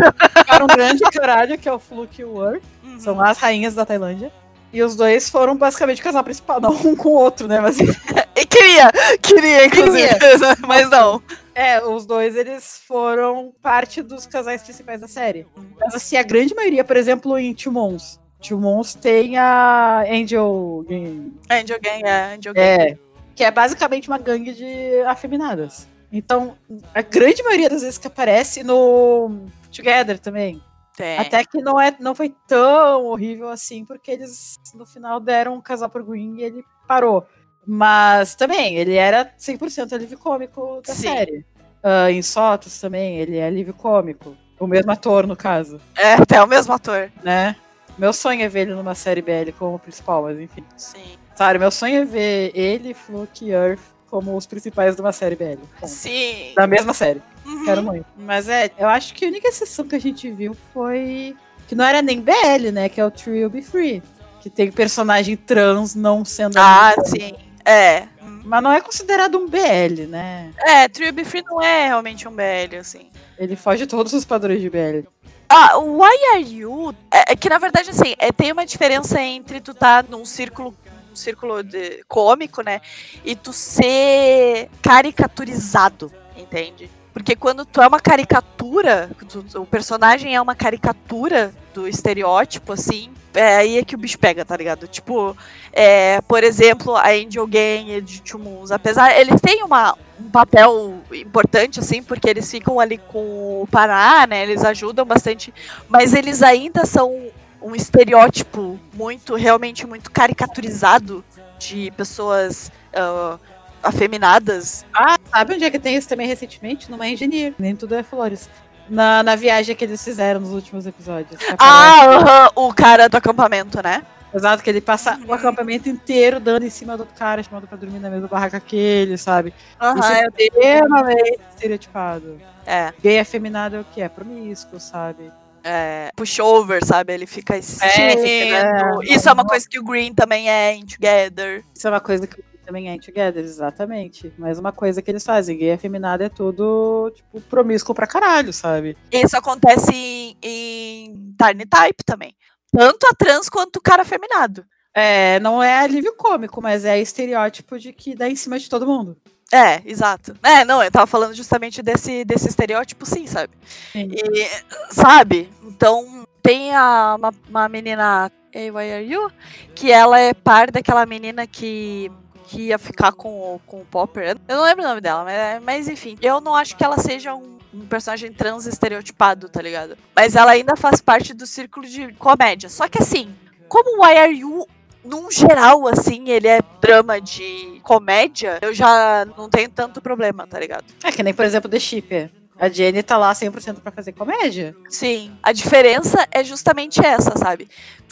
Para um grande caralho, que é o Fluke o Word. São as rainhas da Tailândia. E os dois foram basicamente o casal principal, não um com o outro, né? Mas E queria, queria, inclusive. Mas não. é, os dois eles foram parte dos casais principais da série. Mas assim, a grande maioria, por exemplo, em Two Mons. Two Mons tem a Angel Gang. Angel Gang, é, Angel Gang. É. Que é basicamente uma gangue de afeminadas. Então, a grande maioria das vezes que aparece no Together também. Tem. Até que não, é, não foi tão horrível assim, porque eles no final deram um casal pro Green e ele parou. Mas também, ele era 100% alívio cômico da Sim. série. Ah, em Sotos também, ele é alívio cômico. O mesmo ator, no caso, É, até o mesmo ator. né? Meu sonho é ver ele numa série BL como principal, mas enfim. Sim. Sabe, meu sonho é ver ele, Fluke e Earth como os principais de uma série BL. Sim. Da mesma série. Uhum. Quero muito. Mas é, eu acho que a única exceção que a gente viu foi. Que não era nem BL, né? Que é o True Will Be Free. Que tem personagem trans não sendo. Ah, sim. É. Mas não é considerado um BL, né? É, Trio Be Free não é realmente um BL, assim. Ele foge de todos os padrões de BL. Ah, o Why Are You é, é que, na verdade, assim, é, tem uma diferença entre tu tá num círculo círculo de, cômico, né? E tu ser caricaturizado, entende? Porque quando tu é uma caricatura, tu- o personagem é uma caricatura do estereótipo, assim, é aí é que o bicho pega, tá ligado? Tipo, é, por exemplo, a Angel Gang de Tumuns, apesar, eles têm uma, um papel importante, assim, porque eles ficam ali com o Pará, né? Eles ajudam bastante, mas eles ainda são um estereótipo muito, realmente muito caricaturizado de pessoas uh, afeminadas. Ah, sabe onde é que tem isso também recentemente? Numa engenharia. Nem tudo é flores. Na, na viagem que eles fizeram nos últimos episódios. Ah, aham, o cara do acampamento, né? Exato, que ele passa o acampamento inteiro dando em cima do cara, chamando pra dormir na mesma barraca que ele, sabe? Aham, Isso é é- extremamente estereotipado. é, Gay afeminado é o que? É promíscuo, sabe? É, pushover, sabe? Ele fica assistindo. é, Isso é uma coisa que o Green também é em Together. Isso é uma coisa que também é em Together, exatamente. Mas uma coisa que eles fazem, gay afeminado é tudo, tipo, promíscuo pra caralho, sabe? Isso acontece em, em Tiny Type também. Tanto a trans quanto o cara afeminado. É, não é alívio cômico, mas é estereótipo de que dá em cima de todo mundo. É, exato. É, não, eu tava falando justamente desse, desse estereótipo, sim, sabe? Sim. E, sabe? Então, tem a, uma, uma menina, Hey, why are you? Que ela é par daquela menina que, que ia ficar com, o- com o Popper. Eu não lembro o nome dela, mas, mas enfim. Eu não acho que ela seja um, um personagem trans estereotipado, tá ligado? Mas ela ainda faz parte do círculo de comédia. Só que assim, como o Why Are You num geral, assim, ele é drama de comédia, eu já não tenho tanto problema, tá ligado? É que nem, por exemplo, The Shipper. A Jenny tá lá 100% pra fazer comédia. Sim. A diferença é justamente essa, sabe?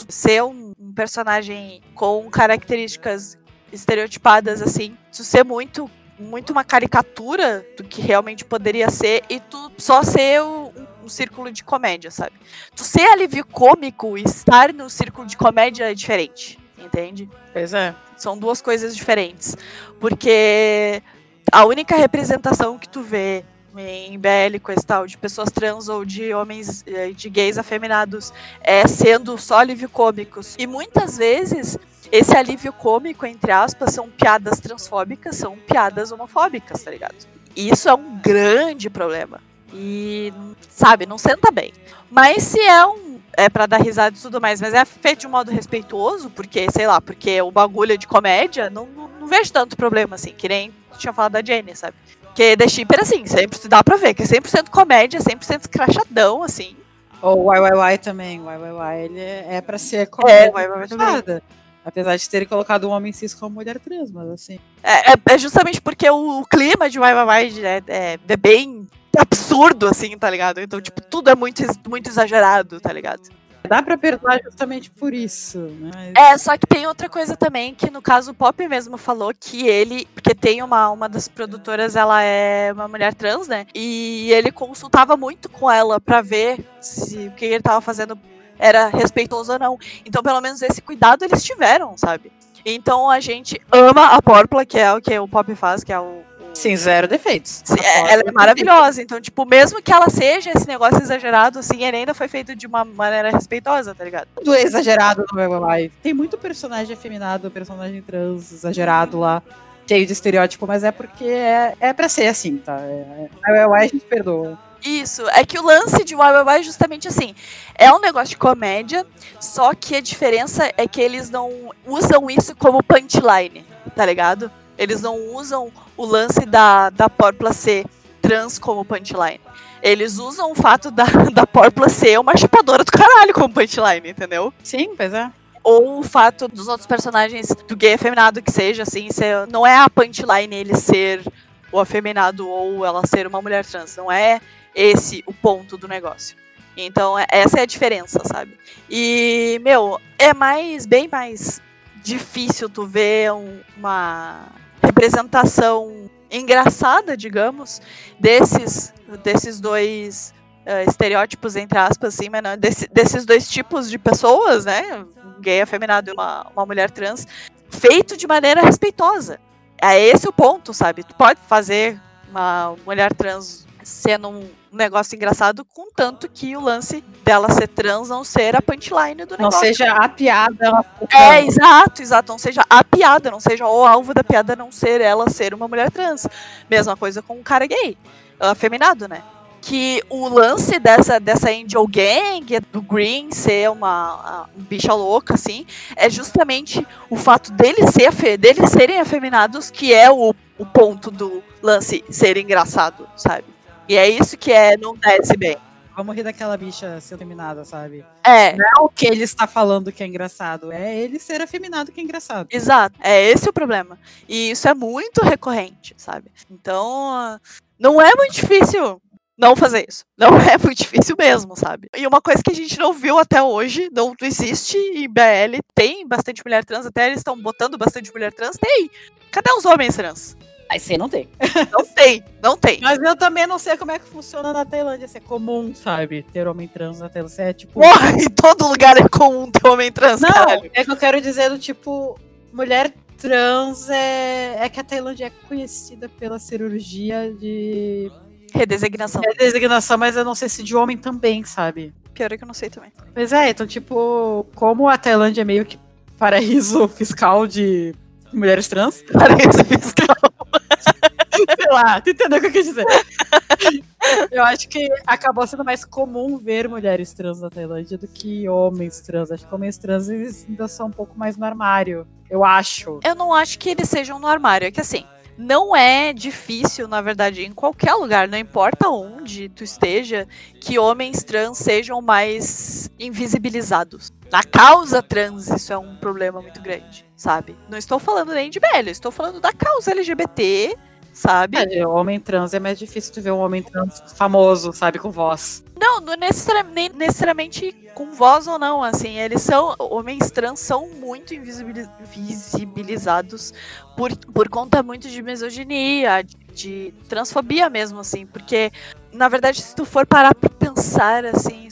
Ser um, um personagem com características estereotipadas, assim, tu ser muito. Muito uma caricatura do que realmente poderia ser e tu só ser um, um círculo de comédia, sabe? Tu ser alívio cômico e estar no círculo de comédia é diferente, entende? Pois é. São duas coisas diferentes. Porque a única representação que tu vê em BL com esse tal de pessoas trans ou de homens, eh, de gays afeminados, é sendo só alívio cômicos. E muitas vezes esse alívio cômico, entre aspas, são piadas transfóbicas, são piadas homofóbicas, tá ligado? E isso é um grande problema. E, sabe, não senta bem. Mas se é um. É pra dar risada e tudo mais, mas é feito de um modo respeitoso, porque, sei lá, porque o bagulho é de comédia, não, não, não vejo tanto problema, assim, que nem tinha falado da Jenny, sabe? Porque The Shipper, assim, sempre dá pra ver, que é 100% comédia, 100% escrachadão, assim. Ou o YYY também. O YYY, ele é, é pra ser comédia. o YYY também. fechada. Apesar de terem colocado um homem cis como mulher trans, mas assim. É, é- é justamente porque o, clima de Why é, é, é bem absurdo, assim, tá ligado? Então, tipo, tudo é muito, muito exagerado, tá ligado? Dá pra perdoar justamente por isso, né? Mas- É, só que tem outra coisa também, que no caso o Pop mesmo falou que ele, porque tem uma, uma das produtoras, ela é uma mulher trans, né? E ele consultava muito com ela pra ver se o que ele tava fazendo era respeitoso ou não. Então, pelo menos esse cuidado eles tiveram, sabe? Então a gente ama a Pórpula, que é o que o Pop faz, que é o. Sim, zero defeitos. Sim, é- ela é maravilhosa. Então, tipo, mesmo que ela seja esse negócio exagerado, assim, ele ainda foi feito de uma maneira respeitosa, tá ligado? Tudo é exagerado no YYY. Tem muito personagem afeminado, personagem trans exagerado lá, cheio de estereótipo, mas é porque é, é pra ser assim, tá? É, é, YYY a gente perdoa. Isso, é que o lance de YYY é justamente assim. É um negócio de comédia, só que a diferença é que eles não usam isso como punchline, tá ligado? Eles não usam o lance da, da Porpla ser trans como punchline. Eles usam o fato da, da Porpla ser uma chupadora do caralho como punchline, entendeu? Sim, pois é. Ou o fato dos outros personagens do gay afeminado que seja, assim, ser, não é a punchline ele ser o afeminado ou ela ser uma mulher trans. Não é esse o ponto do negócio. Então, é- essa é a diferença, sabe? E, meu, é mais, bem mais difícil tu ver um- uma representação engraçada, digamos, desses, desses dois eh, estereótipos, entre aspas, assim, mas não, desse- desses dois tipos de pessoas, né? Um gay afeminado e uma, uma mulher trans, feito de maneira respeitosa. É esse o ponto, sabe? Tu pode fazer uma mulher trans sendo um negócio engraçado, contanto que o lance dela ser trans não ser a punchline do Não negócio. seja a piada. É, exato, exato. Não seja a piada, não seja o alvo da piada não ser ela ser uma mulher trans. Mesma coisa com um cara gay, afeminado, né? que o lance dessa, dessa Angel Gang, do Green ser uma, uma bicha louca, assim, é justamente o fato deles, ser, deles serem afeminados que é o, o ponto do lance ser engraçado, sabe? E é isso que é não desce bem. Vamos rir daquela bicha ser afeminada, sabe? É. Não é o que ele está falando que é engraçado, é ele ser afeminado que é engraçado. Exato. É esse o problema. E isso é muito recorrente, sabe? Então, não é muito difícil não fazer isso. Não é muito difícil mesmo, sabe? E uma coisa que a gente não viu até hoje, não existe em BL, tem bastante mulher trans, até eles estão botando bastante mulher trans, tem. Cadê os homens trans? Aí você não tem. Não tem, não tem. Mas eu também não sei como é que funciona na Tailândia. Se é comum, sabe? Ter homem trans na Tailândia. Se é tipo. Porra, em todo lugar é comum ter homem trans, Não, caralho. é que eu quero dizer do tipo. Mulher trans é. É que a Tailândia é conhecida pela cirurgia de Redesignação. é designação, mas eu não sei se de homem também, sabe? Pior é que eu não sei também. Pois é, então, tipo, como a Tailândia é meio que paraíso fiscal de mulheres trans, Paraíso fiscal. Sei lá, tu entendeu o que eu quis dizer? Eu acho que acabou sendo mais comum ver mulheres trans na Tailândia do que homens trans. Acho que homens trans eles ainda são um pouco mais no armário. Eu acho. Eu não acho que eles sejam no armário. É que assim, não é difícil, na verdade, em qualquer lugar, não importa onde tu esteja, que homens trans sejam mais invisibilizados. Na causa trans, isso é um problema muito grande, sabe? Não estou falando nem de velho, estou falando da causa LGBT, sabe? É, homem trans é mais difícil tu ver um homem trans famoso, sabe, com voz. Não, não necessari- nem necessariamente com voz ou não, assim, eles são, homens trans são muito invisibiliz- invisibilizados por, por conta muito de misoginia, de, de transfobia mesmo, assim, porque, na verdade, se tu for parar pra pensar, assim,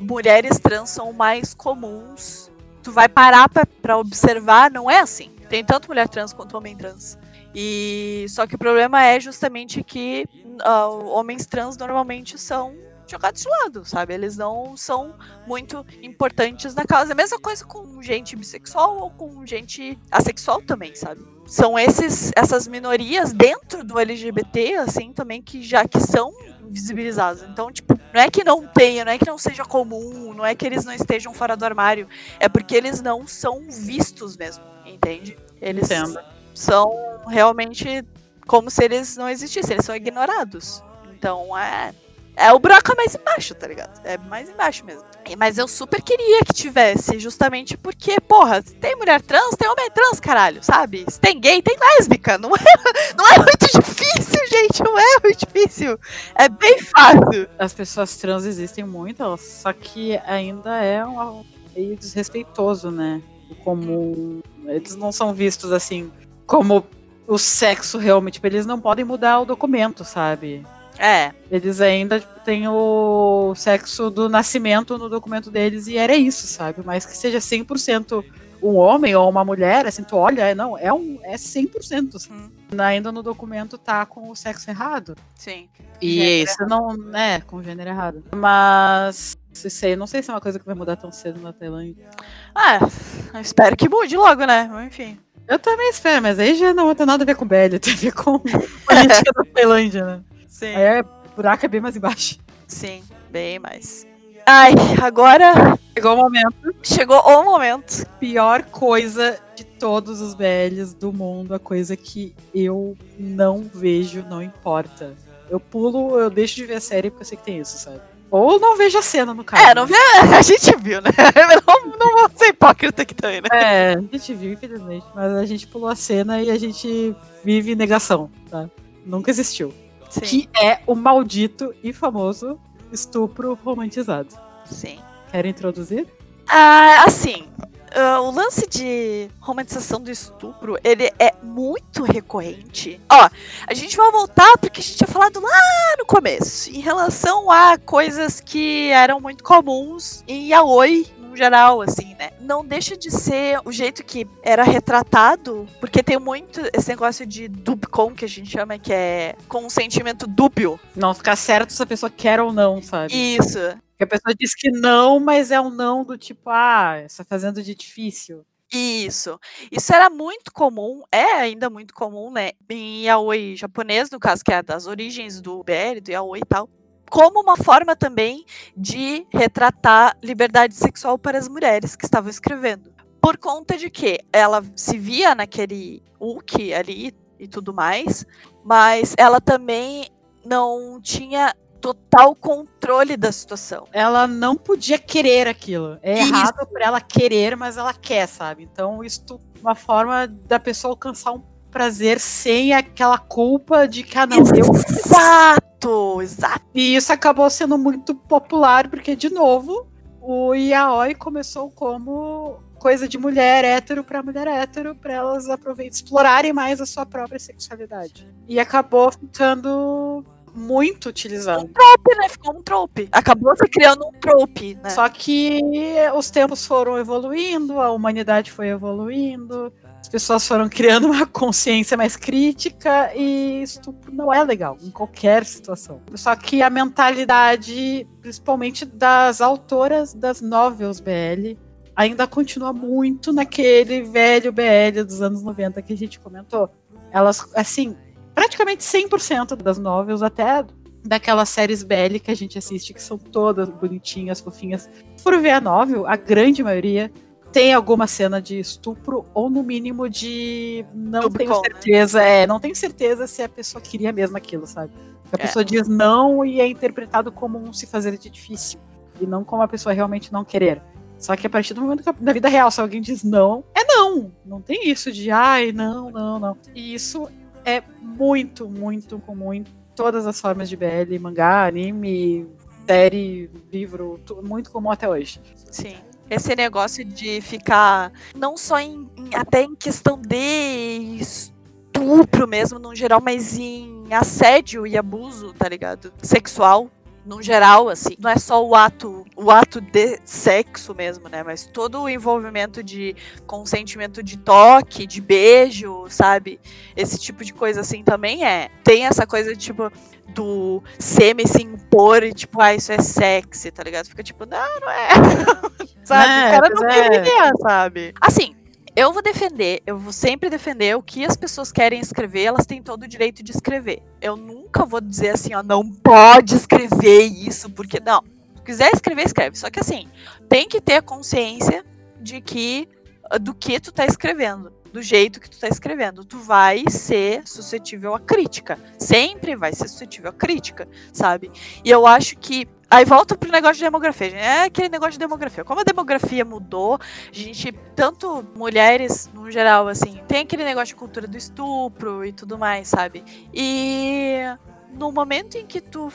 mulheres trans são mais comuns, tu vai parar pra observar, não é assim, tem tanto mulher trans quanto homem trans. E só que o problema é justamente que ah, homens trans normalmente são jogados de lado, sabe? Eles não são muito importantes na causa. É a mesma coisa com gente bissexual ou com gente assexual também, sabe? São esses, essas minorias dentro do LGBT, assim, também, que já que são invisibilizados. Então, tipo, não é que não tenha, não é que não seja comum, não é que eles não estejam fora do armário, é porque eles não são vistos mesmo, entende? Eles Entendo. são realmente como se eles não existissem, eles são ignorados. Então é. É o buraco mais embaixo, tá ligado? É mais embaixo mesmo. Mas eu super queria que tivesse, justamente porque, porra, se tem mulher trans, tem homem trans, caralho, sabe? Se tem gay, tem lésbica. Não é, não é muito difícil, gente. Não é muito difícil. É bem fácil. As pessoas trans existem muito, só que ainda é um meio desrespeitoso, né? O comum. Eles não são vistos assim como o sexo realmente. Tipo, eles não podem mudar o documento, sabe? É, Eles ainda tipo, têm o sexo do nascimento no documento deles e era isso, sabe? Mas que seja 100% um homem ou uma mulher, assim, tu olha, é, não, é, um, é 100%. assim. Hum. Ainda no documento tá com o sexo errado. sim. E Gênero isso não, é, com o gênero errado. Mas, se sei, não sei se é uma coisa que vai mudar tão cedo na Tailândia. Ah, eu espero que mude logo, né? Enfim. Eu também espero, mas aí já não tem nada a ver com BL, tem a ver com política da Tailândia, né? Sim. Aí é, buraco é bem mais embaixo. Sim, bem mais. Ai, agora Chegou o momento. chegou o momento. pior coisa de todos os BLs do mundo, a coisa que eu não vejo, não importa. Eu pulo, eu deixo de ver a série porque eu sei que tem isso, sabe? Ou não vejo a cena, no caso. É, não vê, a gente viu, né? Não, não vou ser hipócrita aqui também, né? É, a gente viu, infelizmente. Mas a gente pulou a cena e a gente vive negação, tá? Nunca existiu. Sim, Que é o maldito e famoso estupro romantizado. sim. Quer introduzir? Ah, assim, ah, o lance de romantização do estupro, ele é muito recorrente. Ó, a gente vai voltar porque a gente tinha falado lá no começo, em relação a coisas que eram muito comuns em yaoi, no geral, assim, né? Não deixa de ser o jeito que era retratado, porque tem muito esse negócio de dubcon, que a gente chama, que é consentimento dúbio. Não ficar certo se a pessoa quer ou não, sabe? Isso, Que a pessoa diz que não, mas é um não do tipo, ah, está fazendo de difícil. Isso. Isso era muito comum, é ainda muito comum, né? Em yaoi japonês, no caso, que é das origens do BL, do yaoi e tal. Como uma forma também de retratar liberdade sexual para as mulheres que estavam escrevendo. Por conta de que ela se via naquele Hulk ali e tudo mais, mas ela também não tinha total controle da situação. Ela não podia querer aquilo. É Isso. errado pra ela querer, mas ela quer, sabe? Então, isso é uma forma da pessoa alcançar um prazer sem aquela culpa de que, ah, não, eu Exato. E isso acabou sendo muito popular, porque, de novo, o yaoi começou como coisa de mulher hétero para mulher hétero, para elas aproveitarem, explorarem mais a sua própria sexualidade. E acabou ficando muito utilizado. Trope, né? Ficou um trope. Acabou se criando um trope, né? Só que os tempos foram evoluindo, a humanidade foi evoluindo, as pessoas foram criando uma consciência mais crítica e estupro não é legal em qualquer situação. Só que a mentalidade, principalmente das autoras das novels BL, ainda continua muito naquele velho BL dos anos 90 que a gente comentou. Elas, assim, praticamente 100% das novels, até daquelas séries BL que a gente assiste, que são todas bonitinhas, fofinhas. For ver a novel, a grande maioria tem alguma cena de estupro ou no mínimo de não Estupro tenho né? certeza, é, não tenho certeza se a pessoa queria mesmo aquilo, sabe? A É. pessoa diz não e é interpretado como um se fazer de difícil e não como a pessoa realmente não querer. Só que a partir do momento que a- da vida real, se alguém diz não, é não. Não tem isso de ai, não, não, não. E isso é muito, muito comum em todas as formas de BL, mangá, anime, série, livro, muito comum até hoje. Sim. Esse negócio de ficar não só em, em- até em questão de estupro mesmo, no geral, mas em assédio e abuso, tá ligado? Sexual. No geral, assim, não é só o ato, o ato de sexo mesmo, né? Mas todo o envolvimento de consentimento de toque, de beijo, sabe? Esse tipo de coisa assim também é. Tem essa coisa tipo do semi se impor e tipo, ah, isso é sexy, tá ligado? Fica tipo, não, não é. sabe? É, o cara não é. queria, sabe? Assim, eu vou defender, eu vou sempre defender o que as pessoas querem escrever, elas têm todo o direito de escrever. Eu nunca vou dizer assim, ó, não pode escrever isso, porque não. Se quiser escrever, escreve. Só que assim, tem que ter consciência de que do que tu tá escrevendo, do jeito que tu tá escrevendo. Tu vai ser suscetível à crítica. Sempre vai ser suscetível à crítica, sabe? E eu acho que Aí volta pro negócio de demografia. É aquele negócio de demografia. Como a demografia mudou, a gente, tanto mulheres no geral, assim, tem aquele negócio de cultura do estupro e tudo mais, sabe? E no momento em que tu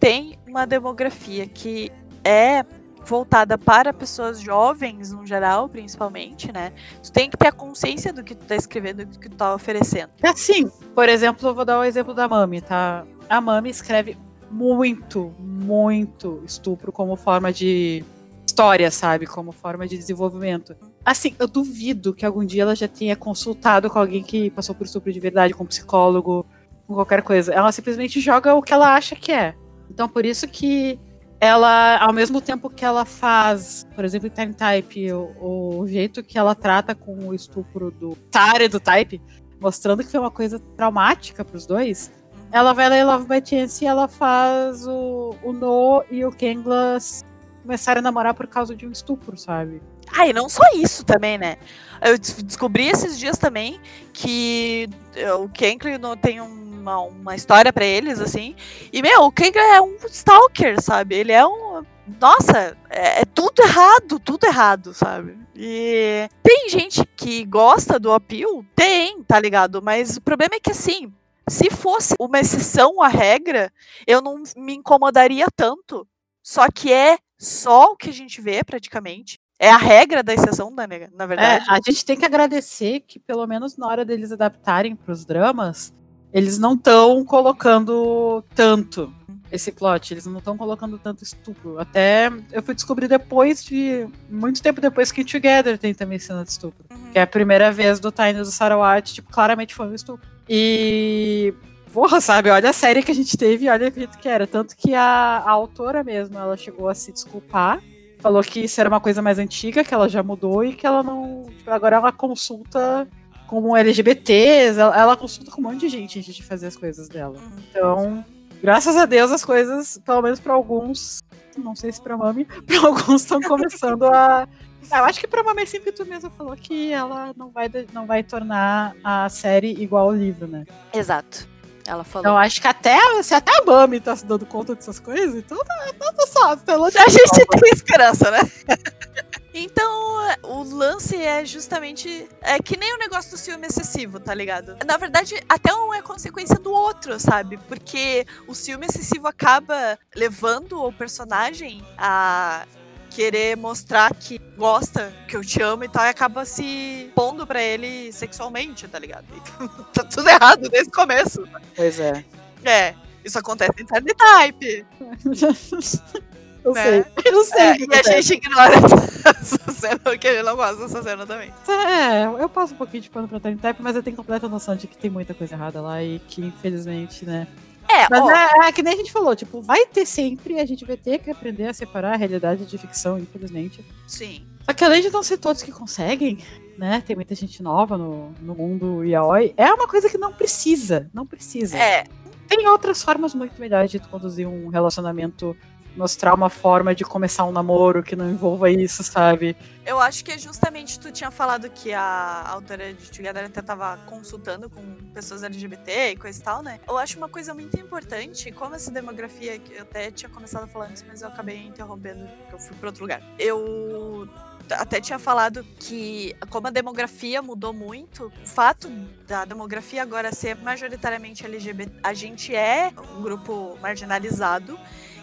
tem uma demografia que é voltada para pessoas jovens, no geral, principalmente, né? Tu tem que ter a consciência do que tu tá escrevendo do que tu tá oferecendo. É assim, por exemplo, eu vou dar o exemplo da Mami, tá? A Mami escreve muito, muito estupro como forma de história, sabe? Como forma de desenvolvimento. Assim, eu duvido que algum dia ela já tenha consultado com alguém que passou por estupro de verdade, com um psicólogo, com qualquer coisa. Ela simplesmente joga o que ela acha que é. Então, por isso que ela, ao mesmo tempo que ela faz, por exemplo, em Time Type, o, o jeito que ela trata com o estupro do Tara e do Type, mostrando que foi uma coisa traumática pros dois, ela vai lá em Love by Chance e ela faz o, o No e o Kenglas começarem a namorar por causa de um estupro, sabe? Ah, e não só isso também, né? Eu des- descobri esses dias também que eh, o Kenkler não tem uma, uma história pra eles, assim. E, meu, o Kenkler é um stalker, sabe? Ele é um. Nossa, é, é tudo errado, tudo errado, sabe? E tem gente que gosta do appeal? Tem, tá ligado? Mas o problema é que, assim, se fosse uma exceção à regra, eu não me incomodaria tanto. Só que é só o que a gente vê, praticamente. É a regra da exceção, na, na É, verdade. a gente tem que agradecer que, pelo menos na hora deles adaptarem pros dramas, eles não estão colocando tanto esse plot, eles não estão colocando tanto estupro. Até eu fui descobrir depois de. Muito tempo depois que Together tem também cena de estupro. Uhum. Que é a primeira vez do Tiny do Sarawat, tipo, claramente foi um estupro. E. Porra, sabe? Olha a série que a gente teve e olha o jeito que era. Tanto que a, a autora mesmo, ela chegou a se desculpar. Falou que isso era uma coisa mais antiga, que ela já mudou e que ela não. tipo, Agora ela consulta com LGBTs, ela, ela consulta com um monte de gente antes de fazer as coisas dela. Então, graças a Deus as coisas, pelo menos pra alguns, não sei se pra Mami, pra alguns estão começando a. Ah, Eu acho que pra Mami sempre tu mesmo falou que ela não vai, não vai tornar a série igual ao livro, né? Exato. Ela falou. Então acho que até, se até a Mami tá se dando conta dessas coisas, então tá, tá, tá só. Tá a gente tem esperança, né? Então, o lance é justamente. É que nem o negócio do ciúme excessivo, tá ligado? Na verdade, até um é consequência do outro, sabe? Porque o ciúme excessivo acaba levando o personagem a querer mostrar que gosta, que eu te amo e tal, e acaba se pondo pra ele sexualmente, tá ligado? E tá tudo errado desde o começo. Pois é. É, isso acontece em Type. Eu Né? sei. Eu sei. É, que e a acontece. gente ignora essa cena, porque ele não gosta dessa cena também. É, eu passo um pouquinho de pano pra Time Type, mas eu tenho completa noção de que tem muita coisa errada lá e que, infelizmente, né? É, Mas ó, é, é que nem a gente falou, tipo, vai ter sempre, a gente vai ter que aprender a separar a realidade de ficção, infelizmente. sim. Só que além de não ser todos que conseguem, né? Tem muita gente nova no, no mundo yaoi. É uma coisa que não precisa, não precisa. É, Tem outras formas muito melhores de tu conduzir um relacionamento, mostrar uma forma de começar um namoro que não envolva isso, sabe? eu acho que é justamente tu tinha falado que a autora de Together até tava consultando com pessoas LGBT e coisa e tal, né? Eu acho uma coisa muito importante, como essa demografia, que eu até tinha começado a falar antes, mas eu acabei interrompendo, porque eu fui pra outro lugar. Eu até tinha falado que, como a demografia mudou muito, o fato da demografia agora ser majoritariamente LGBT, a gente é um grupo marginalizado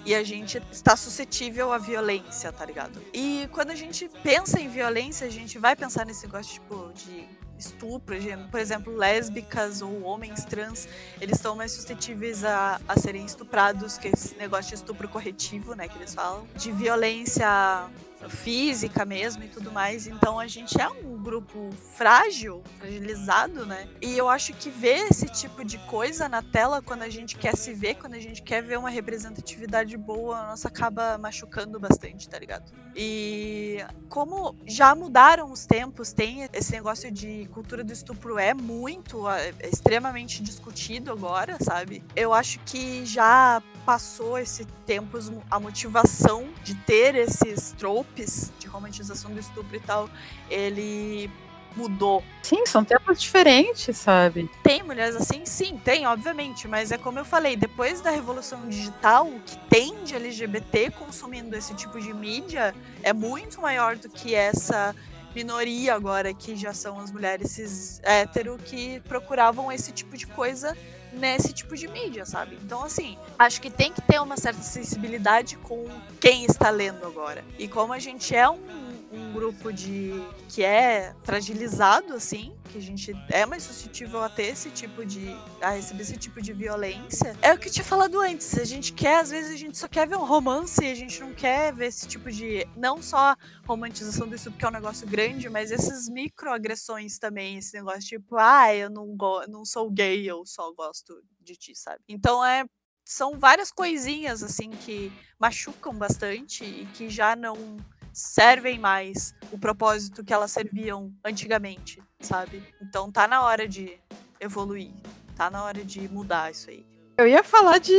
e a gente está suscetível à violência, tá ligado? E quando a gente pensa em violência, a gente vai pensar nesse negócio, tipo, de estupro, por exemplo, lésbicas ou homens trans, eles estão mais suscetíveis a, a serem estuprados, que é esse negócio de estupro corretivo, né, que eles falam, de violência física mesmo e tudo mais. Então a gente é um grupo frágil, fragilizado, né? E eu acho que ver esse tipo de coisa na tela quando a gente quer se ver, quando a gente quer ver uma representatividade boa, nossa acaba machucando bastante, tá ligado? E como já mudaram os tempos, tem esse negócio de cultura do estupro é muito, é extremamente discutido agora, sabe? Eu acho que já passou esse tempo a motivação de ter esses tropes de romantização do estupro e tal, ele mudou. Sim, são tempos diferentes, sabe? Tem mulheres assim? Sim, tem, obviamente. Mas é como eu falei, depois da revolução digital, o que tem de LGBT consumindo esse tipo de mídia é muito maior do que essa minoria agora, que já são as mulheres cis hétero que procuravam esse tipo de coisa nesse tipo de mídia, sabe? Então, assim, acho que tem que ter uma certa sensibilidade com quem está lendo agora. E como a gente é um, um grupo de que é fragilizado, assim, que a gente é mais suscetível a ter esse tipo de. a receber esse tipo de violência, é o que eu tinha falado antes. A gente quer, às vezes, a gente só quer ver um romance e a gente não quer ver esse tipo de. não só romantização do estupro, que é um negócio grande, mas esses microagressões também, esse negócio tipo, ah, eu não, go não sou gay, eu só gosto de ti, sabe? Então é. São várias coisinhas, assim, que machucam bastante e que já não servem mais o propósito que elas serviam antigamente, sabe? Então tá na hora de evoluir, tá na hora de mudar isso aí. Eu ia falar de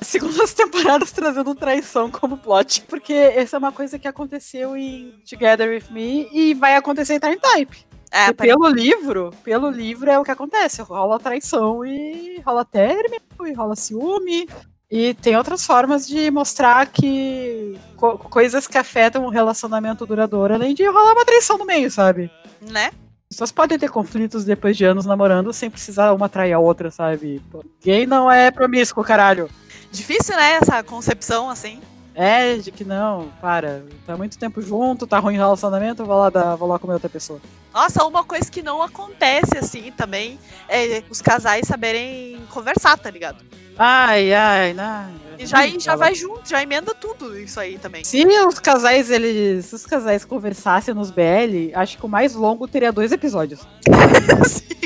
segundas temporadas trazendo traição como plot, porque essa é uma coisa que aconteceu em Together With Me e vai acontecer em Time Type. É, pelo livro, pelo livro é o que acontece, rola traição e rola término e rola ciúme. E tem outras formas de mostrar que co- coisas que afetam o relacionamento duradouro, além de rolar uma traição no meio, sabe? né? Pessoas podem ter conflitos depois de anos namorando sem precisar uma trair a outra, sabe? Gay não é promíscuo, caralho. Difícil, né, essa concepção, assim. É, de que não, para. Tá muito tempo junto, tá ruim o relacionamento, vou lá, dar, vou lá comer outra pessoa. Nossa, uma coisa que não acontece, assim, também, é os casais saberem conversar, tá ligado? Ai, ai, não. E já, já vai junto, já emenda tudo isso aí também. Se os casais, eles. Se os casais conversassem nos BL, acho que o mais longo teria dois episódios. Sim.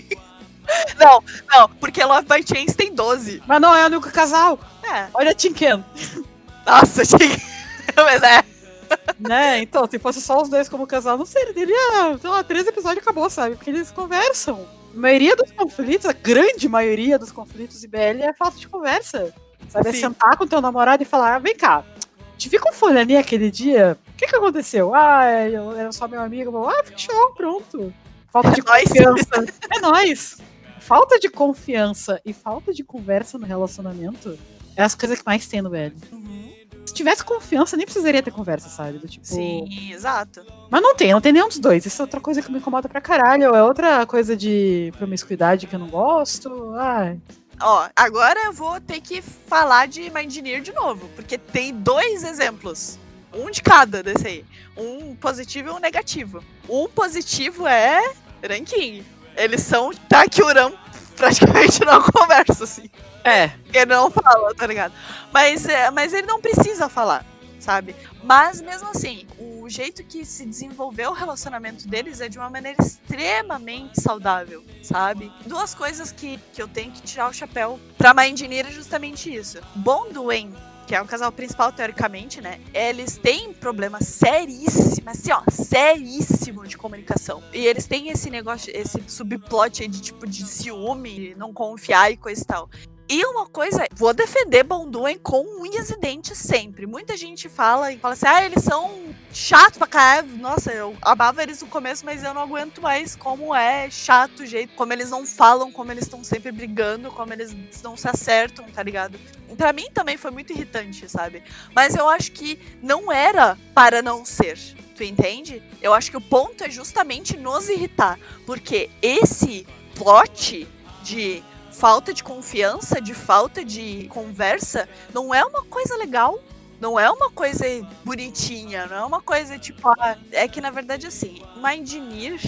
Não, não, porque Love by Chance tem 12. Mas não é o único casal. É. Olha Tinken. Nossa, tinha. Mas é. né? Então, se fosse só os dois como casal, não sei, teria, sei lá, três episódios e acabou, sabe? Porque eles conversam. A maioria dos conflitos, a grande maioria dos conflitos IBL é falta de conversa. Sabe? É Sim. sentar com teu namorado e falar, ah, vem cá, te vi com fulani aquele dia, o que que aconteceu? Ah, eu era só meu amigo. Ah, fechou, pronto. Falta de É nóis. confiança. É nóis. Falta de confiança e falta de conversa no relacionamento é as coisas que mais tem no velho. Se tivesse confiança, nem precisaria ter conversa, sabe? Do tipo... Sim, exato. Mas não tem, não tem nenhum dos dois. Isso é outra coisa que me incomoda pra caralho. É outra coisa de promiscuidade que eu não gosto. Ai. Ó, agora eu vou ter que falar de Mindneer de novo, porque tem dois exemplos. Um de cada desse aí. Um positivo e um negativo. Um positivo é Ranking. Eles são Takyuram, praticamente não conversa, assim. É. Ele não fala, tá ligado? Mas, é, mas ele não precisa falar, sabe? Mas mesmo assim, o jeito que se desenvolveu o relacionamento deles é de uma maneira extremamente saudável, sabe? Duas coisas que, que eu tenho que tirar o chapéu pra Mindinir é justamente isso. Bom Duen, que é o casal principal, teoricamente, né? Eles têm problema seríssimo, assim, ó, seríssimo de comunicação. E eles têm esse negócio, esse subplot aí de tipo de ciúme, não confiar e coisa e tal. E uma coisa, vou defender Bonduen com unhas e dentes sempre. Muita gente fala e fala assim: ah, eles são chatos pra caralho. Nossa, eu amava eles no começo, mas eu não aguento mais como é chato o jeito, como eles não falam, como eles estão sempre brigando, como eles não se acertam, tá ligado? Pra mim também foi muito irritante, sabe? Mas eu acho que não era para não ser. Tu entende? Eu acho que o ponto é justamente nos irritar. Porque esse plot de falta de confiança, de falta de conversa, não é uma coisa legal. Não é uma coisa bonitinha, não é uma coisa tipo. ah, é que na verdade, assim, Mindnir,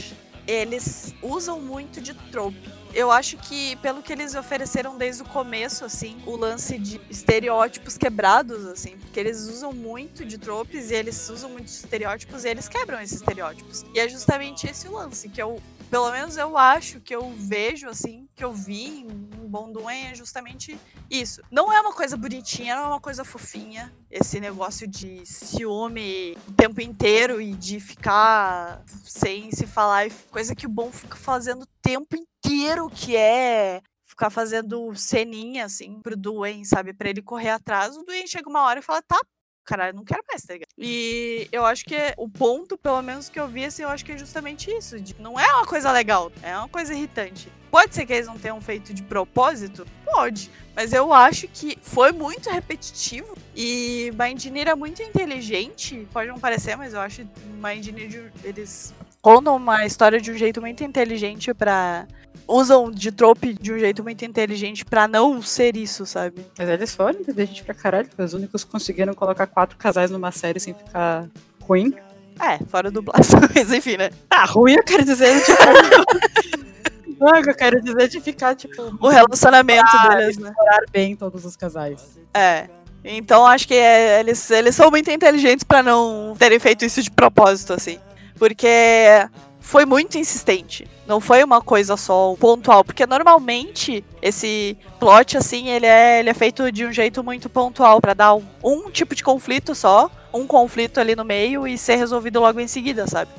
eles usam muito de trope. Eu acho que, pelo que eles ofereceram desde o começo, assim, o lance de estereótipos quebrados, assim, porque eles usam muito de tropes e eles usam muito de estereótipos e eles quebram esses estereótipos. E é justamente esse o lance, que eu, pelo menos eu acho que eu vejo, assim, que eu vi em Bom Duen é justamente isso. Não é uma coisa bonitinha, não é uma coisa fofinha. Esse negócio de ciúme o tempo inteiro e de ficar sem se falar. Coisa que o Bom fica fazendo o tempo inteiro, que é ficar fazendo ceninha, assim, pro Duen, sabe? Pra ele correr atrás. O Duen chega uma hora e fala, tá, caralho, não quero mais, tá ligado? E eu acho que o ponto, pelo menos que eu vi, assim, eu acho que é justamente isso. de- não é uma coisa legal, é uma coisa irritante. Pode ser que eles não tenham feito de propósito? Pode. Mas eu acho que foi muito repetitivo. E Mindnir é muito inteligente. Pode não parecer, mas eu acho que Mindnir, de- eles contam uma história de um jeito muito inteligente pra... Usam de trope de um jeito muito inteligente pra não ser isso, sabe? Mas eles foram inteligentes pra caralho, os únicos que conseguiram colocar quatro casais numa série sem ficar ruim. É, fora dublação, mas enfim, né? Ah, ruim eu quero dizer, tipo. Não, eu quero dizer de ficar, tipo, O relacionamento Ah, deles, né? bem todos os casais. É. Então acho que é, eles, eles são muito inteligentes pra não terem feito isso de propósito, assim. Porque foi muito insistente. Não foi uma coisa só pontual. Porque normalmente esse plot, assim, ele é, ele é feito de um jeito muito pontual pra dar um, um tipo de conflito só. Um conflito ali no meio e ser resolvido logo em seguida, sabe?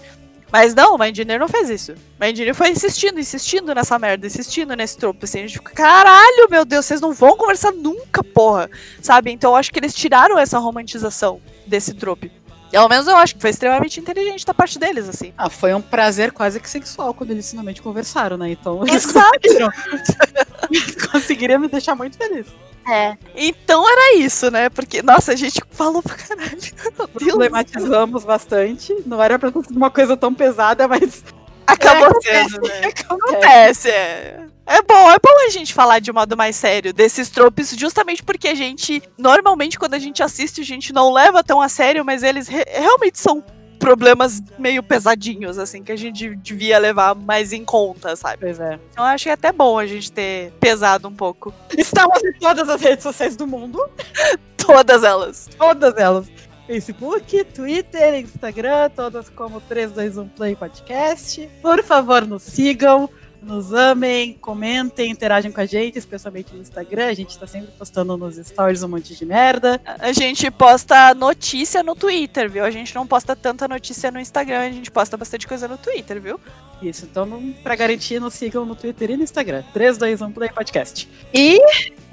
Mas não, o Mindinner não fez isso. O Mindinner foi insistindo, insistindo nessa merda, insistindo nesse tropo, assim. A gente fica, caralho, meu Deus, vocês não vão conversar nunca, porra. Sabe? Então eu acho que eles tiraram essa romantização desse trope. Pelo menos eu acho que foi extremamente inteligente da parte deles, assim. Ah, foi um prazer quase que sexual quando eles finalmente conversaram, né? Então eles Exato. conseguiram me deixar muito feliz. É. Então era isso, né? Porque, nossa, a gente falou pra caralho. Problematizamos bastante. Não era pra ter sido uma coisa tão pesada, mas. Acabou É, sendo, né? Acontece. Acontece, é. É bom, é bom a gente falar de modo mais sério desses tropes, justamente porque a gente, normalmente, quando a gente assiste, a gente não leva tão a sério, mas eles re- realmente são problemas meio pesadinhos, assim, que a gente devia levar mais em conta, sabe? Pois é. Então eu achei até bom a gente ter pesado um pouco Estamos em todas as redes sociais do mundo. todas elas. Todas elas. Facebook, Twitter, Instagram, todas como 321 Play Podcast. Por favor, nos sigam, nos amem, comentem, interagem com a gente, especialmente no Instagram. A gente tá sempre postando nos stories um monte de merda. A gente posta notícia no Twitter, viu? A gente não posta tanta notícia no Instagram, a gente posta bastante coisa no Twitter, viu? Isso, então pra garantir, nos sigam no Twitter e no Instagram. 321 Play Podcast. E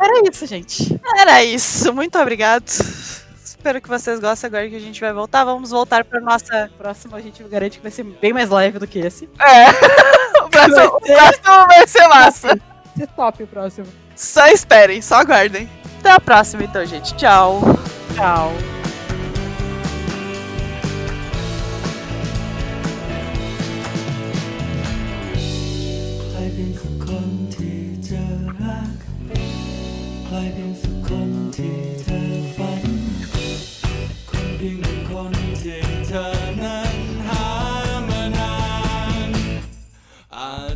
Era isso, gente. Era isso. Muito obrigado. Espero que vocês gostem agora que a gente vai voltar. Vamos voltar para nossa. Próximo a gente garante que vai ser bem mais leve do que esse. É. o, próximo, o próximo vai ser massa. Vai ser top o próximo. Só esperem, só aguardem. Até a próxima, então, gente. Tchau. Tchau. ใครเป็นสักคนที่จะรัก ใครเป็นสักคนที่ Bye.